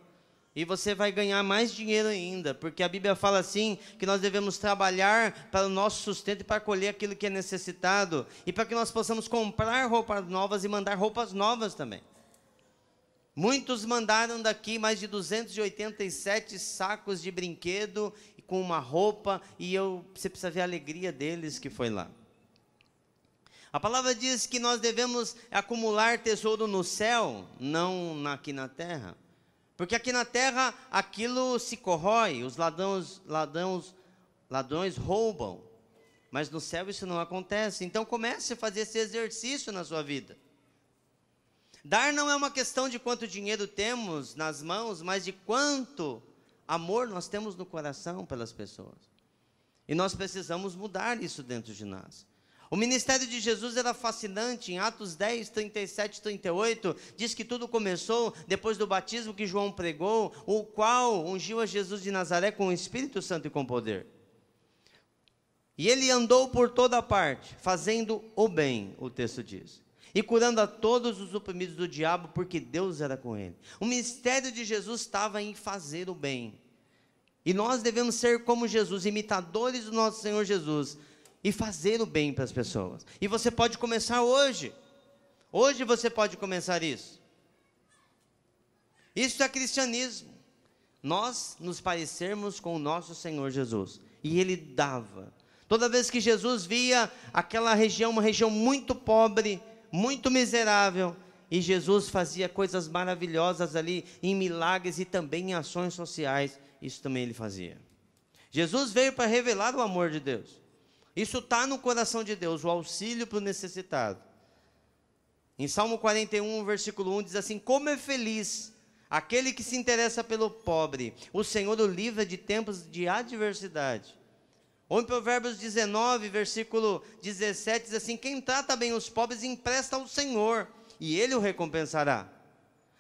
E você vai ganhar mais dinheiro ainda, porque a Bíblia fala assim: que nós devemos trabalhar para o nosso sustento e para colher aquilo que é necessitado, e para que nós possamos comprar roupas novas e mandar roupas novas também. Muitos mandaram daqui mais de 287 sacos de brinquedo com uma roupa, e eu, você precisa ver a alegria deles que foi lá. A palavra diz que nós devemos acumular tesouro no céu, não aqui na terra. Porque aqui na terra aquilo se corrói, os ladrões, ladrões, ladrões roubam. Mas no céu isso não acontece. Então comece a fazer esse exercício na sua vida. Dar não é uma questão de quanto dinheiro temos nas mãos, mas de quanto amor nós temos no coração pelas pessoas. E nós precisamos mudar isso dentro de nós. O ministério de Jesus era fascinante. Em Atos 10, 37 38, diz que tudo começou depois do batismo que João pregou, o qual ungiu a Jesus de Nazaré com o Espírito Santo e com poder. E ele andou por toda parte, fazendo o bem, o texto diz. E curando a todos os oprimidos do diabo, porque Deus era com ele. O ministério de Jesus estava em fazer o bem. E nós devemos ser como Jesus, imitadores do nosso Senhor Jesus e fazer o bem para as pessoas. E você pode começar hoje. Hoje você pode começar isso. Isso é cristianismo. Nós nos parecermos com o nosso Senhor Jesus. E Ele dava. Toda vez que Jesus via aquela região, uma região muito pobre, muito miserável, e Jesus fazia coisas maravilhosas ali, em milagres e também em ações sociais, isso também ele fazia. Jesus veio para revelar o amor de Deus. Isso está no coração de Deus, o auxílio para o necessitado. Em Salmo 41, versículo 1 diz assim: Como é feliz aquele que se interessa pelo pobre, o Senhor o livra de tempos de adversidade. Ou em Provérbios 19, versículo 17, diz assim: Quem trata bem os pobres empresta ao Senhor, e ele o recompensará.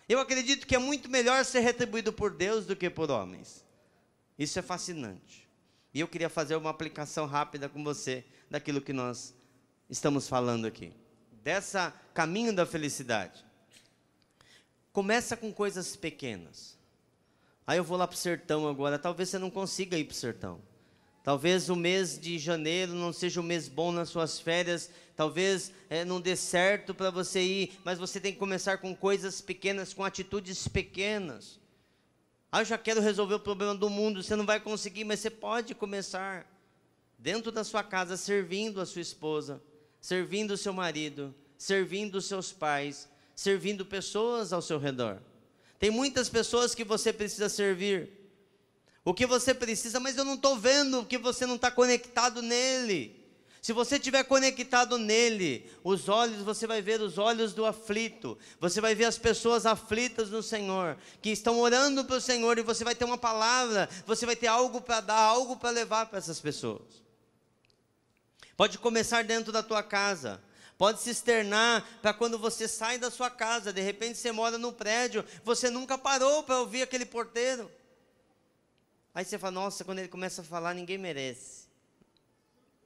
Eu acredito que é muito melhor ser retribuído por Deus do que por homens. Isso é fascinante. E eu queria fazer uma aplicação rápida com você daquilo que nós estamos falando aqui. Dessa caminho da felicidade. Começa com coisas pequenas. Aí eu vou lá para o sertão agora. Talvez você não consiga ir para o sertão. Talvez o mês de janeiro não seja um mês bom nas suas férias. Talvez é, não dê certo para você ir. Mas você tem que começar com coisas pequenas, com atitudes pequenas. Ah, eu já quero resolver o problema do mundo. Você não vai conseguir, mas você pode começar dentro da sua casa, servindo a sua esposa, servindo o seu marido, servindo os seus pais, servindo pessoas ao seu redor. Tem muitas pessoas que você precisa servir. O que você precisa, mas eu não estou vendo que você não está conectado nele. Se você estiver conectado nele, os olhos, você vai ver os olhos do aflito, você vai ver as pessoas aflitas no Senhor, que estão orando para o Senhor, e você vai ter uma palavra, você vai ter algo para dar, algo para levar para essas pessoas. Pode começar dentro da tua casa, pode se externar para quando você sai da sua casa, de repente você mora no prédio, você nunca parou para ouvir aquele porteiro. Aí você fala, nossa, quando ele começa a falar, ninguém merece.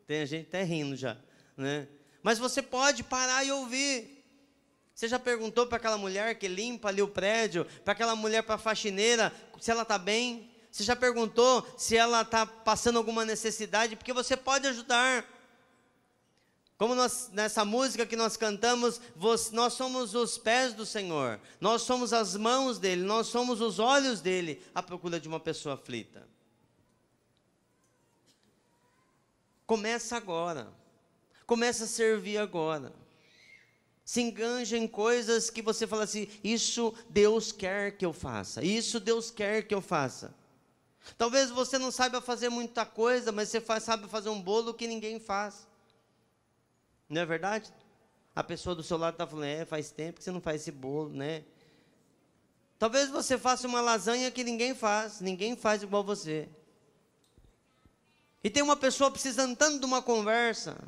Tem gente até rindo já, né? Mas você pode parar e ouvir. Você já perguntou para aquela mulher que limpa ali o prédio, para aquela mulher, para a faxineira, se ela está bem? Você já perguntou se ela está passando alguma necessidade? Porque você pode ajudar. Como nós, nessa música que nós cantamos, nós somos os pés do Senhor, nós somos as mãos dele, nós somos os olhos dele à procura de uma pessoa aflita. Começa agora, começa a servir agora. Se enganja em coisas que você fala assim: isso Deus quer que eu faça, isso Deus quer que eu faça. Talvez você não saiba fazer muita coisa, mas você faz, sabe fazer um bolo que ninguém faz. Não é verdade? A pessoa do seu lado está falando, é, faz tempo que você não faz esse bolo, né? Talvez você faça uma lasanha que ninguém faz, ninguém faz igual você. E tem uma pessoa precisando tanto de uma conversa,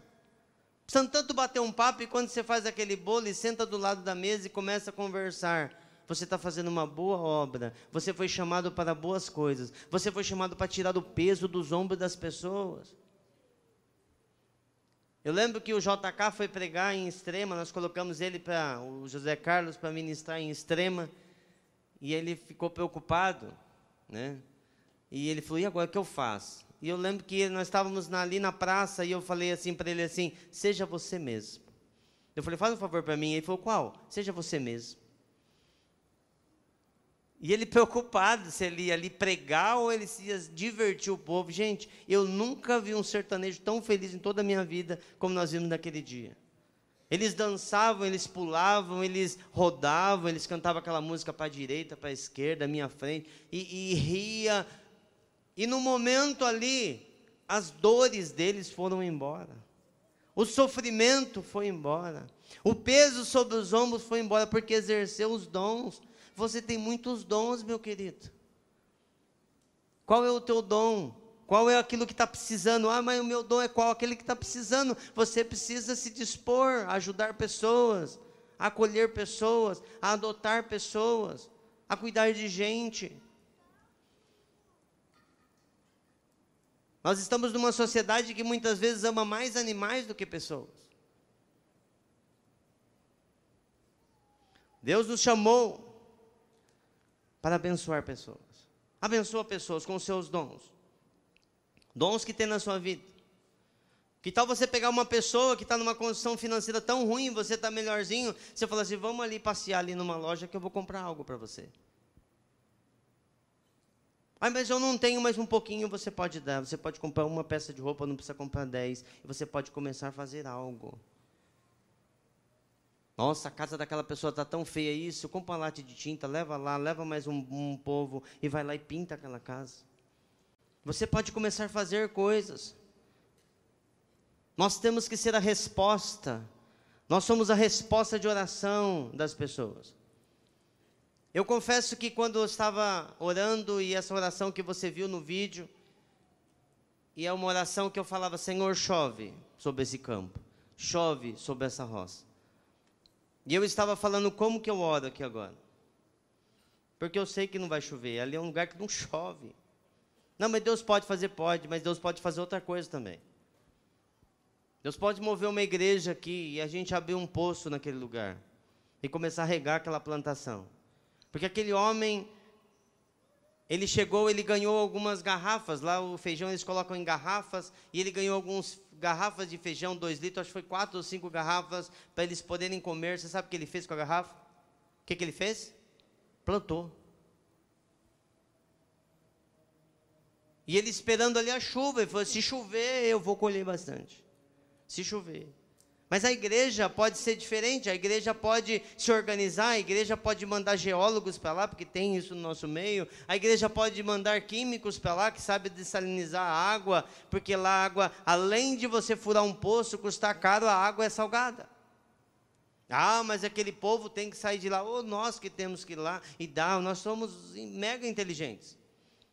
precisando tanto bater um papo, e quando você faz aquele bolo e senta do lado da mesa e começa a conversar, você está fazendo uma boa obra, você foi chamado para boas coisas, você foi chamado para tirar o peso dos ombros das pessoas. Eu lembro que o JK foi pregar em Extrema, nós colocamos ele para, o José Carlos, para ministrar em Extrema, e ele ficou preocupado, né? E ele falou, e agora o que eu faço? E eu lembro que nós estávamos ali na praça, e eu falei assim para ele assim, seja você mesmo. Eu falei, faz um favor para mim. Ele falou, qual? Seja você mesmo. E ele preocupado se ele ia ali pregar ou ele se ia divertir o povo. Gente, eu nunca vi um sertanejo tão feliz em toda a minha vida como nós vimos naquele dia. Eles dançavam, eles pulavam, eles rodavam, eles cantavam aquela música para a direita, para a esquerda, minha frente, e, e ria. E no momento ali, as dores deles foram embora. O sofrimento foi embora. O peso sobre os ombros foi embora, porque exerceu os dons você tem muitos dons, meu querido. Qual é o teu dom? Qual é aquilo que está precisando? Ah, mas o meu dom é qual? Aquele que está precisando. Você precisa se dispor a ajudar pessoas, a acolher pessoas, a adotar pessoas, a cuidar de gente. Nós estamos numa sociedade que muitas vezes ama mais animais do que pessoas. Deus nos chamou para abençoar pessoas. Abençoa pessoas com seus dons. Dons que tem na sua vida. Que tal você pegar uma pessoa que está numa condição financeira tão ruim, você está melhorzinho, você fala assim, vamos ali passear ali numa loja que eu vou comprar algo para você. Ah, mas eu não tenho mais um pouquinho, você pode dar. Você pode comprar uma peça de roupa, não precisa comprar dez. E você pode começar a fazer algo. Nossa, a casa daquela pessoa está tão feia isso, compra uma lata de tinta, leva lá, leva mais um, um povo e vai lá e pinta aquela casa. Você pode começar a fazer coisas. Nós temos que ser a resposta. Nós somos a resposta de oração das pessoas. Eu confesso que quando eu estava orando, e essa oração que você viu no vídeo, e é uma oração que eu falava: Senhor, chove sobre esse campo, chove sobre essa roça. E eu estava falando como que eu oro aqui agora. Porque eu sei que não vai chover, ali é um lugar que não chove. Não, mas Deus pode fazer, pode, mas Deus pode fazer outra coisa também. Deus pode mover uma igreja aqui e a gente abrir um poço naquele lugar e começar a regar aquela plantação. Porque aquele homem, ele chegou, ele ganhou algumas garrafas, lá o feijão eles colocam em garrafas, e ele ganhou algumas garrafas de feijão, dois litros, acho que foi quatro ou cinco garrafas, para eles poderem comer. Você sabe o que ele fez com a garrafa? O que, que ele fez? Plantou. E ele esperando ali a chuva, ele falou: se chover, eu vou colher bastante. Se chover. Mas a igreja pode ser diferente, a igreja pode se organizar, a igreja pode mandar geólogos para lá, porque tem isso no nosso meio, a igreja pode mandar químicos para lá, que sabe desalinizar a água, porque lá a água, além de você furar um poço, custar caro, a água é salgada. Ah, mas aquele povo tem que sair de lá, ou nós que temos que ir lá e dar, nós somos mega inteligentes.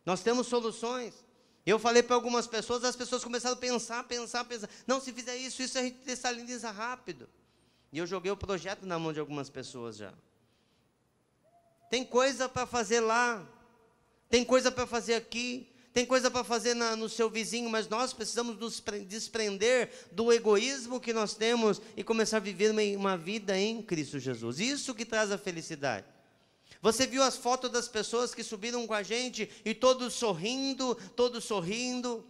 Nós temos soluções. Eu falei para algumas pessoas, as pessoas começaram a pensar, pensar, pensar. Não, se fizer isso, isso a gente dessaliniza rápido. E eu joguei o projeto na mão de algumas pessoas já. Tem coisa para fazer lá, tem coisa para fazer aqui, tem coisa para fazer na, no seu vizinho, mas nós precisamos nos desprender do egoísmo que nós temos e começar a viver uma, uma vida em Cristo Jesus. Isso que traz a felicidade. Você viu as fotos das pessoas que subiram com a gente e todos sorrindo, todos sorrindo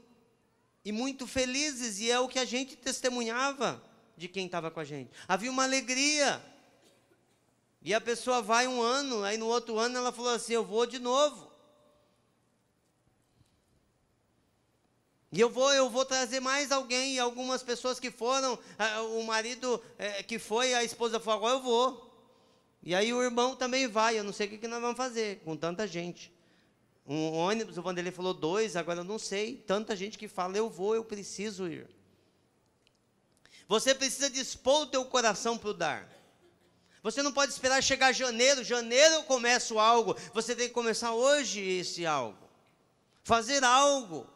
e muito felizes, e é o que a gente testemunhava de quem estava com a gente. Havia uma alegria. E a pessoa vai um ano, aí no outro ano ela falou assim: Eu vou de novo. E eu vou, eu vou trazer mais alguém, e algumas pessoas que foram, o marido é, que foi, a esposa falou, agora eu vou. E aí o irmão também vai, eu não sei o que, nós vamos fazer com tanta gente. Um ônibus, o Vanderlei falou dois, agora eu não sei. Tanta gente que fala, eu vou, eu preciso ir. Você precisa dispor o teu coração para o dar. Você não pode esperar chegar janeiro, janeiro eu começo algo. Você tem que começar hoje esse algo. Fazer algo.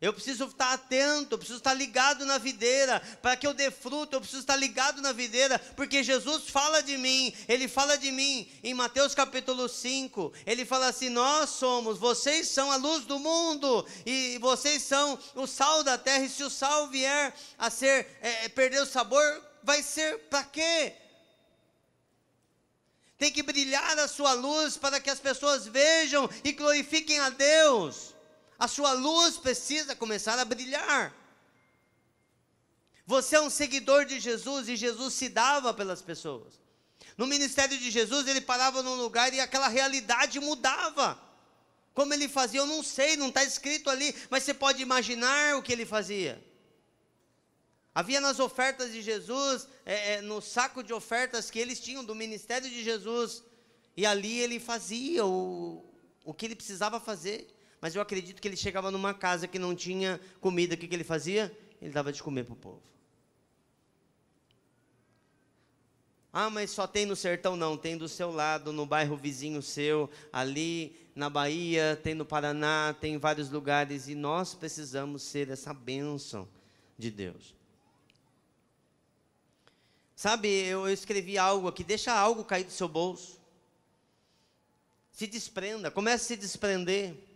Eu preciso estar atento, eu preciso estar ligado na videira, para que eu dê fruto, eu preciso estar ligado na videira, porque Jesus fala de mim, ele fala de mim. Em Mateus capítulo 5, ele fala assim: Nós somos, vocês são a luz do mundo, e vocês são o sal da terra, e se o sal vier a ser, é, perder o sabor, vai ser para quê? Tem que brilhar a sua luz para que as pessoas vejam e glorifiquem a Deus. A sua luz precisa começar a brilhar. Você é um seguidor de Jesus e Jesus se dava pelas pessoas. No ministério de Jesus, ele parava num lugar e aquela realidade mudava. Como ele fazia, eu não sei, não está escrito ali, mas você pode imaginar o que ele fazia. Havia nas ofertas de Jesus, é, é, no saco de ofertas que eles tinham do ministério de Jesus, e ali ele fazia o, o que ele precisava fazer. Mas eu acredito que ele chegava numa casa que não tinha comida, o que, que ele fazia? Ele dava de comer para o povo. Ah, mas só tem no sertão? Não, tem do seu lado, no bairro vizinho seu, ali na Bahia, tem no Paraná, tem em vários lugares, e nós precisamos ser essa bênção de Deus. Sabe, eu escrevi algo aqui, deixa algo cair do seu bolso. Se desprenda, comece a se desprender.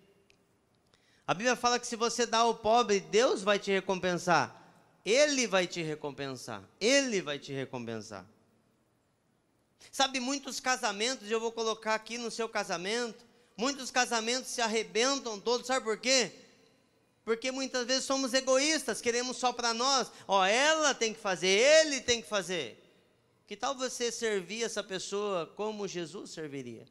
A Bíblia fala que se você dá ao pobre, Deus vai te recompensar. Ele vai te recompensar. Ele vai te recompensar. Sabe, muitos casamentos, eu vou colocar aqui no seu casamento, muitos casamentos se arrebentam todos, sabe por quê? Porque muitas vezes somos egoístas, queremos só para nós. Ó, ela tem que fazer, ele tem que fazer. Que tal você servir essa pessoa como Jesus serviria?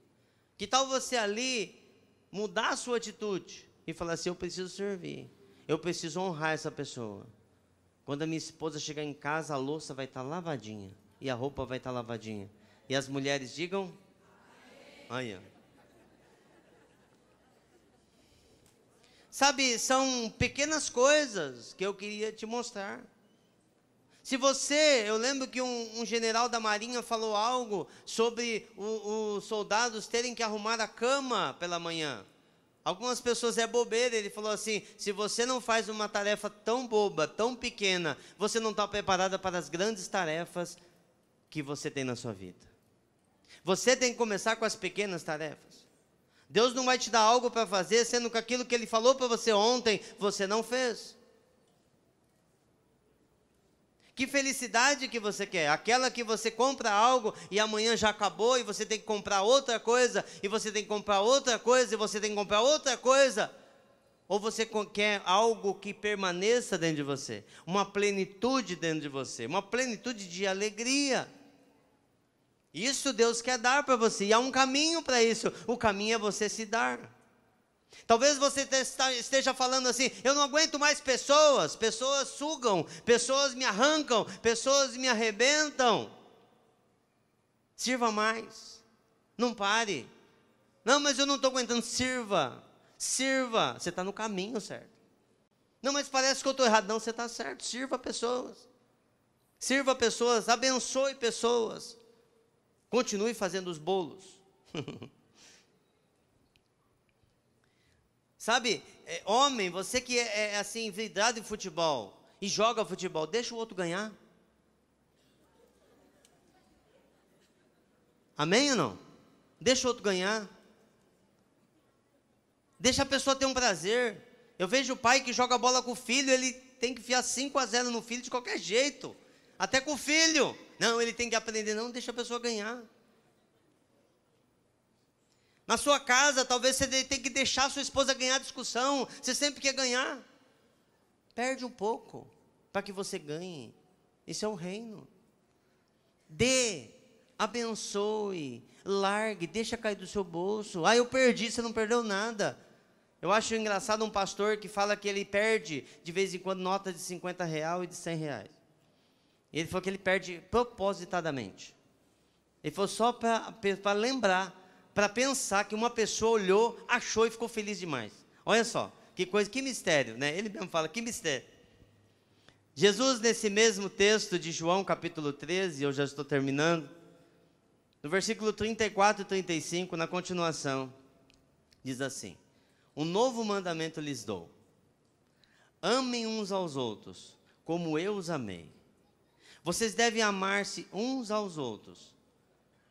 Que tal você ali mudar a sua atitude? E falar assim: eu preciso servir, eu preciso honrar essa pessoa. Quando a minha esposa chegar em casa, a louça vai estar lavadinha e a roupa vai estar lavadinha. E as mulheres digam: Aí, Sabe, são pequenas coisas que eu queria te mostrar. Se você, eu lembro que um, um general da Marinha falou algo sobre os soldados terem que arrumar a cama pela manhã. Algumas pessoas é bobeira, ele falou assim: se você não faz uma tarefa tão boba, tão pequena, você não está preparada para as grandes tarefas que você tem na sua vida. Você tem que começar com as pequenas tarefas. Deus não vai te dar algo para fazer, sendo que aquilo que Ele falou para você ontem, você não fez. Que felicidade que você quer? Aquela que você compra algo e amanhã já acabou e você tem que comprar outra coisa, e você tem que comprar outra coisa, e você tem que comprar outra coisa. Ou você quer algo que permaneça dentro de você, uma plenitude dentro de você, uma plenitude de alegria. Isso Deus quer dar para você, e há um caminho para isso. O caminho é você se dar. Talvez você esteja falando assim: eu não aguento mais pessoas, pessoas sugam, pessoas me arrancam, pessoas me arrebentam. Sirva mais, não pare. Não, mas eu não estou aguentando. Sirva, sirva, você está no caminho certo. Não, mas parece que eu estou errado. Não, você está certo. Sirva pessoas, sirva pessoas, abençoe pessoas. Continue fazendo os bolos. (laughs) Sabe, é, homem, você que é, é assim, vidrado em futebol e joga futebol, deixa o outro ganhar. Amém ou não? Deixa o outro ganhar. Deixa a pessoa ter um prazer. Eu vejo o pai que joga bola com o filho, ele tem que enfiar 5 a 0 no filho de qualquer jeito. Até com o filho. Não, ele tem que aprender, não, deixa a pessoa ganhar. Na sua casa, talvez você tenha que deixar sua esposa ganhar discussão. Você sempre quer ganhar. Perde um pouco para que você ganhe. Isso é o reino. Dê, abençoe, largue, deixa cair do seu bolso. Ah, eu perdi, você não perdeu nada. Eu acho engraçado um pastor que fala que ele perde de vez em quando notas de 50 real e de 100 reais. Ele falou que ele perde propositadamente. Ele falou só para lembrar, para pensar que uma pessoa olhou, achou e ficou feliz demais. Olha só, que coisa, que mistério, né? Ele mesmo fala, que mistério. Jesus, nesse mesmo texto de João, capítulo 13, eu já estou terminando, no versículo 34 e 35, na continuação, diz assim: Um novo mandamento lhes dou. Amem uns aos outros, como eu os amei. Vocês devem amar-se uns aos outros.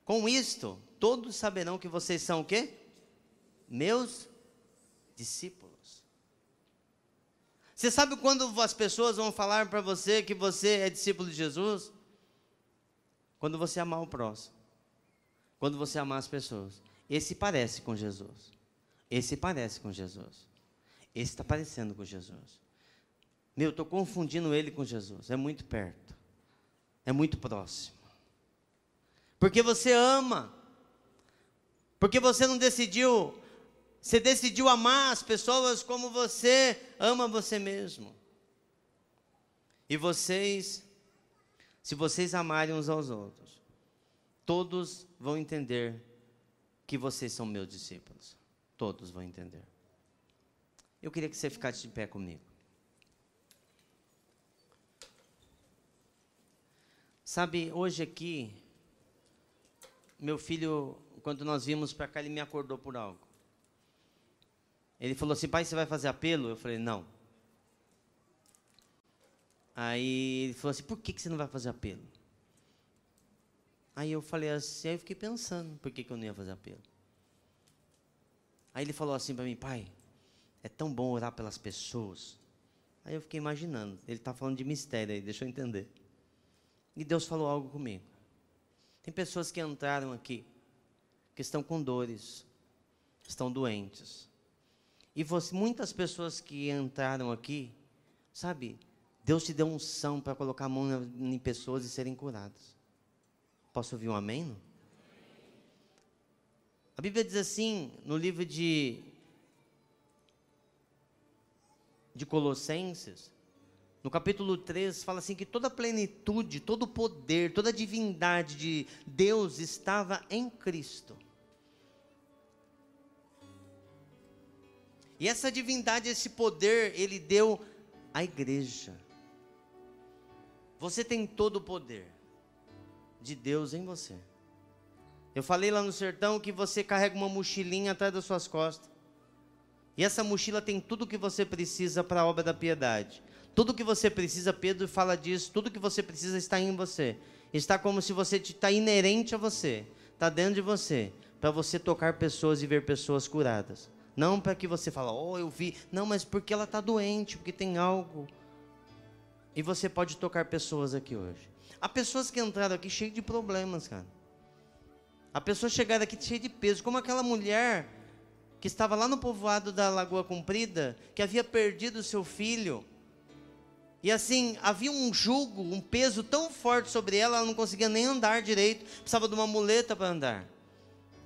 Com isto, todos saberão que vocês são o quê? Meus discípulos. Você sabe quando as pessoas vão falar para você que você é discípulo de Jesus? Quando você amar o próximo. Quando você amar as pessoas. Esse parece com Jesus. Esse parece com Jesus. Esse está parecendo com Jesus. Meu, estou confundindo ele com Jesus. É muito perto é muito próximo. Porque você ama. Porque você não decidiu, você decidiu amar as pessoas como você ama você mesmo. E vocês, se vocês amarem uns aos outros, todos vão entender que vocês são meus discípulos. Todos vão entender. Eu queria que você ficasse de pé comigo. Sabe, hoje aqui, meu filho, quando nós vimos para cá, ele me acordou por algo. Ele falou assim: pai, você vai fazer apelo? Eu falei: não. Aí ele falou assim: por que, que você não vai fazer apelo? Aí eu falei assim, aí eu fiquei pensando, por que, que eu não ia fazer apelo? Aí ele falou assim para mim, pai, é tão bom orar pelas pessoas. Aí eu fiquei imaginando, ele está falando de mistério aí, deixa eu entender. E Deus falou algo comigo. Tem pessoas que entraram aqui, que estão com dores, estão doentes. E você, muitas pessoas que entraram aqui, sabe, Deus te deu unção para colocar a mão em pessoas e serem curadas. Posso ouvir um amém? Não? A Bíblia diz assim, no livro de, de Colossenses, no capítulo 3, fala assim que toda plenitude, todo o poder, toda a divindade de Deus estava em Cristo. E essa divindade, esse poder, ele deu à igreja. Você tem todo o poder de Deus em você. Eu falei lá no sertão que você carrega uma mochilinha atrás das suas costas. E essa mochila tem tudo que você precisa para a obra da piedade. Tudo que você precisa, Pedro fala disso, tudo que você precisa está em você. Está como se você está inerente a você, está dentro de você, para você tocar pessoas e ver pessoas curadas. Não para que você fale, oh, eu vi. Não, mas porque ela está doente, porque tem algo. E você pode tocar pessoas aqui hoje. Há pessoas que entraram aqui cheias de problemas, cara. Há pessoas chegaram aqui cheias de peso, como aquela mulher que estava lá no povoado da Lagoa Comprida, que havia perdido o seu filho. E assim, havia um jugo, um peso tão forte sobre ela, ela não conseguia nem andar direito, precisava de uma muleta para andar.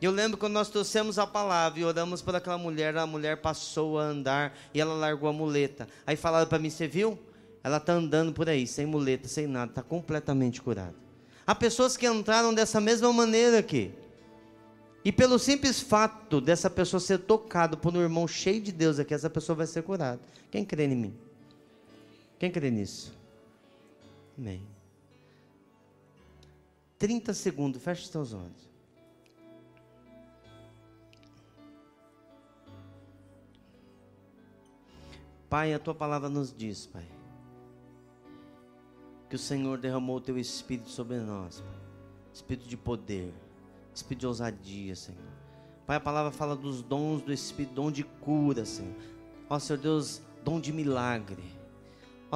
Eu lembro quando nós trouxemos a palavra e oramos por aquela mulher, a mulher passou a andar e ela largou a muleta. Aí falaram para mim: Você viu? Ela está andando por aí, sem muleta, sem nada, está completamente curada. Há pessoas que entraram dessa mesma maneira aqui. E pelo simples fato dessa pessoa ser tocada por um irmão cheio de Deus aqui, essa pessoa vai ser curada. Quem crê em mim? Quem crê nisso? Amém. 30 segundos, feche os teus olhos. Pai, a tua palavra nos diz, Pai, que o Senhor derramou o teu espírito sobre nós, Pai. Espírito de poder, espírito de ousadia, Senhor. Pai, a palavra fala dos dons do Espírito, dom de cura, Senhor. Ó Senhor Deus, dom de milagre.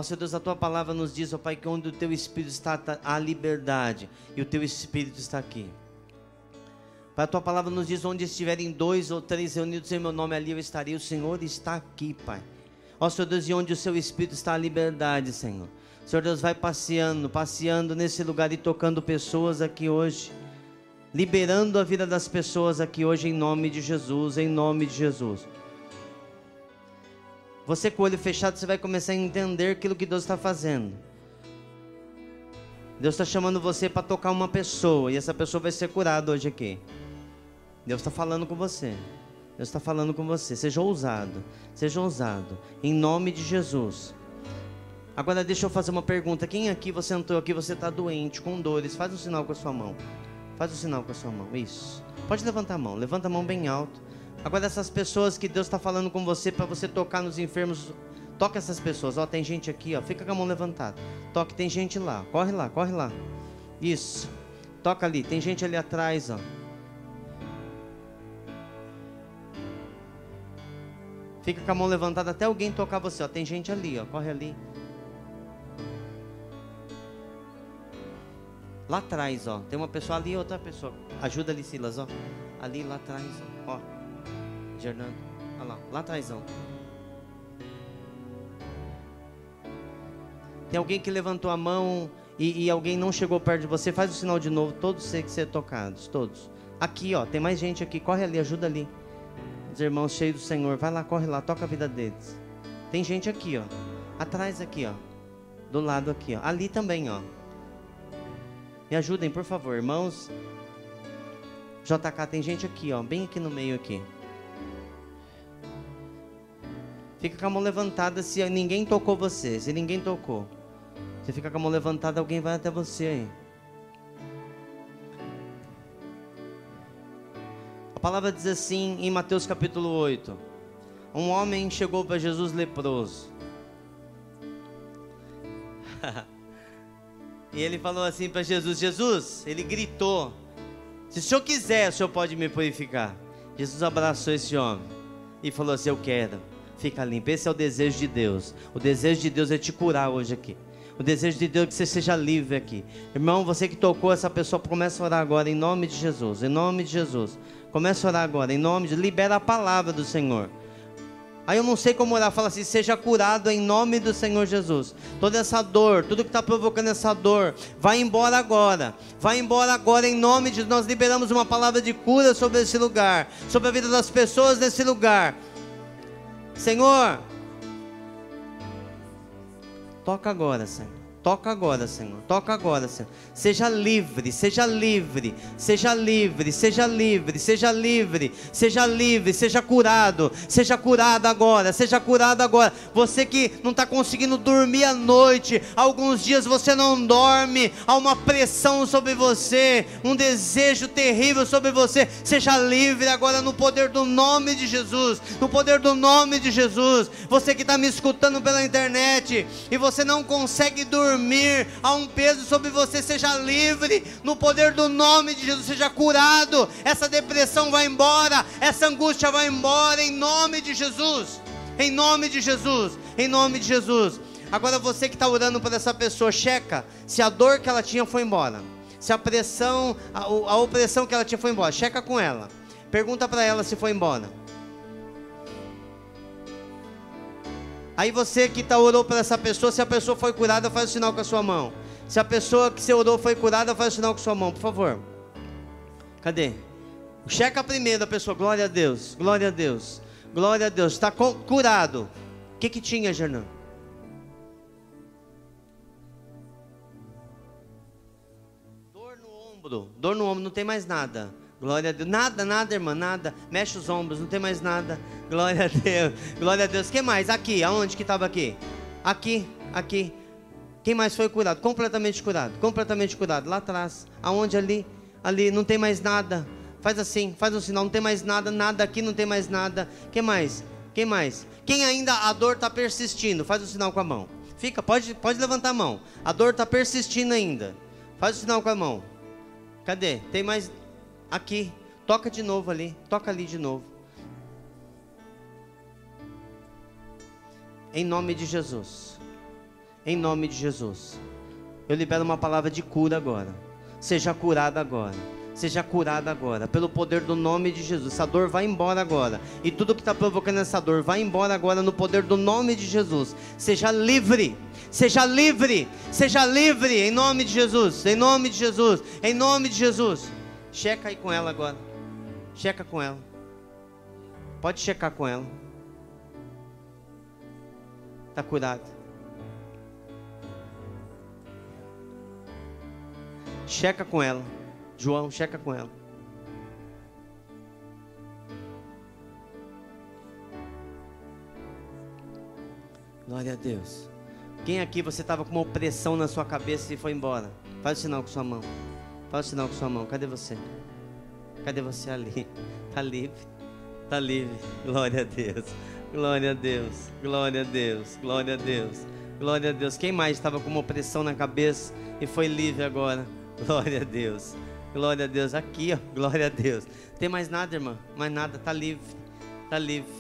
Ó Senhor Deus, a tua palavra nos diz, ó Pai, que onde o teu Espírito está, está a liberdade, e o teu Espírito está aqui. Pai, a tua palavra nos diz, onde estiverem dois ou três reunidos em meu nome, ali eu estarei. O Senhor está aqui, Pai. Ó Senhor Deus, e onde o seu Espírito está a liberdade, Senhor. Senhor Deus, vai passeando, passeando nesse lugar e tocando pessoas aqui hoje. Liberando a vida das pessoas aqui hoje em nome de Jesus, em nome de Jesus. Você com o olho fechado, você vai começar a entender aquilo que Deus está fazendo. Deus está chamando você para tocar uma pessoa e essa pessoa vai ser curada hoje aqui. Deus está falando com você. Deus está falando com você. Seja ousado. Seja ousado. Em nome de Jesus. Agora deixa eu fazer uma pergunta. Quem aqui você entrou aqui, você está doente, com dores? Faz um sinal com a sua mão. Faz um sinal com a sua mão. Isso. Pode levantar a mão. Levanta a mão bem alto. Agora essas pessoas que Deus está falando com você para você tocar nos enfermos, toca essas pessoas. Ó, tem gente aqui, ó. Fica com a mão levantada. Toque, tem gente lá. Corre lá, corre lá. Isso. Toca ali. Tem gente ali atrás, ó. Fica com a mão levantada até alguém tocar você, ó. Tem gente ali, ó. Corre ali. Lá atrás, ó. Tem uma pessoa ali e outra pessoa. Ajuda ali, Silas, ó. Ali, lá atrás, ó. Fernando. Olha lá, lá atrás, ó. Tem alguém que levantou a mão e, e, alguém não chegou perto de você, faz o sinal de novo, todos que ser tocados, todos. Aqui, ó, tem mais gente aqui, corre ali, ajuda ali. Os irmãos cheios do Senhor, vai lá, corre lá, toca a vida deles. Tem gente aqui, ó. Atrás aqui, ó. Do lado aqui, ó. Ali também, ó. Me ajudem, por favor, irmãos. JK, tem gente aqui, ó, bem aqui no meio aqui. Fica com a mão levantada se ninguém tocou você, se ninguém tocou. Você fica com a mão levantada, alguém vai até você aí. A palavra diz assim em Mateus capítulo 8: Um homem chegou para Jesus leproso. (laughs) e ele falou assim para Jesus: Jesus, ele gritou: Se o senhor quiser, o senhor pode me purificar. Jesus abraçou esse homem e falou assim: Eu quero fica limpo. Esse é o desejo de Deus. O desejo de Deus é te curar hoje aqui. O desejo de Deus é que você seja livre aqui. Irmão, você que tocou essa pessoa, começa a orar agora em nome de Jesus. Em nome de Jesus. Começa a orar agora em nome de libera a palavra do Senhor. Aí eu não sei como orar, fala assim: seja curado em nome do Senhor Jesus. Toda essa dor, tudo que está provocando essa dor, vai embora agora. Vai embora agora em nome de nós liberamos uma palavra de cura sobre esse lugar, sobre a vida das pessoas nesse lugar. Senhor, toca agora, Senhor. Toca agora, Senhor. Toca agora, Senhor. Seja livre, seja livre, seja livre, seja livre, seja livre, seja livre, seja curado, seja curado agora, seja curado agora. Você que não está conseguindo dormir à noite, alguns dias você não dorme, há uma pressão sobre você, um desejo terrível sobre você. Seja livre agora no poder do nome de Jesus, no poder do nome de Jesus. Você que está me escutando pela internet e você não consegue dormir dormir, há um peso sobre você, seja livre, no poder do nome de Jesus, seja curado, essa depressão vai embora, essa angústia vai embora, em nome de Jesus, em nome de Jesus, em nome de Jesus. Agora você que está orando por essa pessoa, checa se a dor que ela tinha foi embora, se a pressão, a, a opressão que ela tinha foi embora, checa com ela, pergunta para ela se foi embora. Aí você que tá, orou para essa pessoa, se a pessoa foi curada, faz o sinal com a sua mão. Se a pessoa que você orou foi curada, faz o sinal com a sua mão, por favor. Cadê? Checa primeiro a pessoa, glória a Deus, glória a Deus, glória a Deus, está curado. O que que tinha, Gernan? Dor no ombro, dor no ombro, não tem mais nada. Glória a Deus. Nada, nada, irmã, nada. Mexe os ombros, não tem mais nada. Glória a Deus. Glória a Deus. Quem mais? Aqui, aonde que estava aqui? Aqui, aqui. Quem mais foi curado? Completamente curado. Completamente curado. Lá atrás. Aonde ali? Ali, não tem mais nada. Faz assim, faz um sinal, não tem mais nada, nada aqui, não tem mais nada. Quem mais? Quem mais? Quem ainda a dor está persistindo? Faz um sinal com a mão. Fica, pode, pode levantar a mão. A dor está persistindo ainda. Faz o um sinal com a mão. Cadê? Tem mais, Aqui. Toca de novo ali. Toca ali de novo. Em nome de Jesus. Em nome de Jesus. Eu libero uma palavra de cura agora. Seja curada agora. Seja curada agora. Pelo poder do nome de Jesus. Essa dor vai embora agora. E tudo que está provocando essa dor vai embora agora no poder do nome de Jesus. Seja livre. Seja livre. Seja livre. Em nome de Jesus. Em nome de Jesus. Em nome de Jesus. Checa aí com ela agora. Checa com ela. Pode checar com ela. Está curado. Checa com ela. João, checa com ela. Glória a Deus. Quem aqui você estava com uma opressão na sua cabeça e foi embora? Faz o sinal com sua mão. Faz o sinal com sua mão. Cadê você? Cadê você ali? Está (laughs) livre. Está livre. Glória a Deus. Glória a Deus. Glória a Deus. Glória a Deus. Glória a Deus. Quem mais estava com uma opressão na cabeça e foi livre agora? (laughs) Glória a Deus. Glória a Deus. Aqui, ó. (laughs) Glória a Deus. Tem mais nada, irmã? Mais nada. Está livre. Está livre.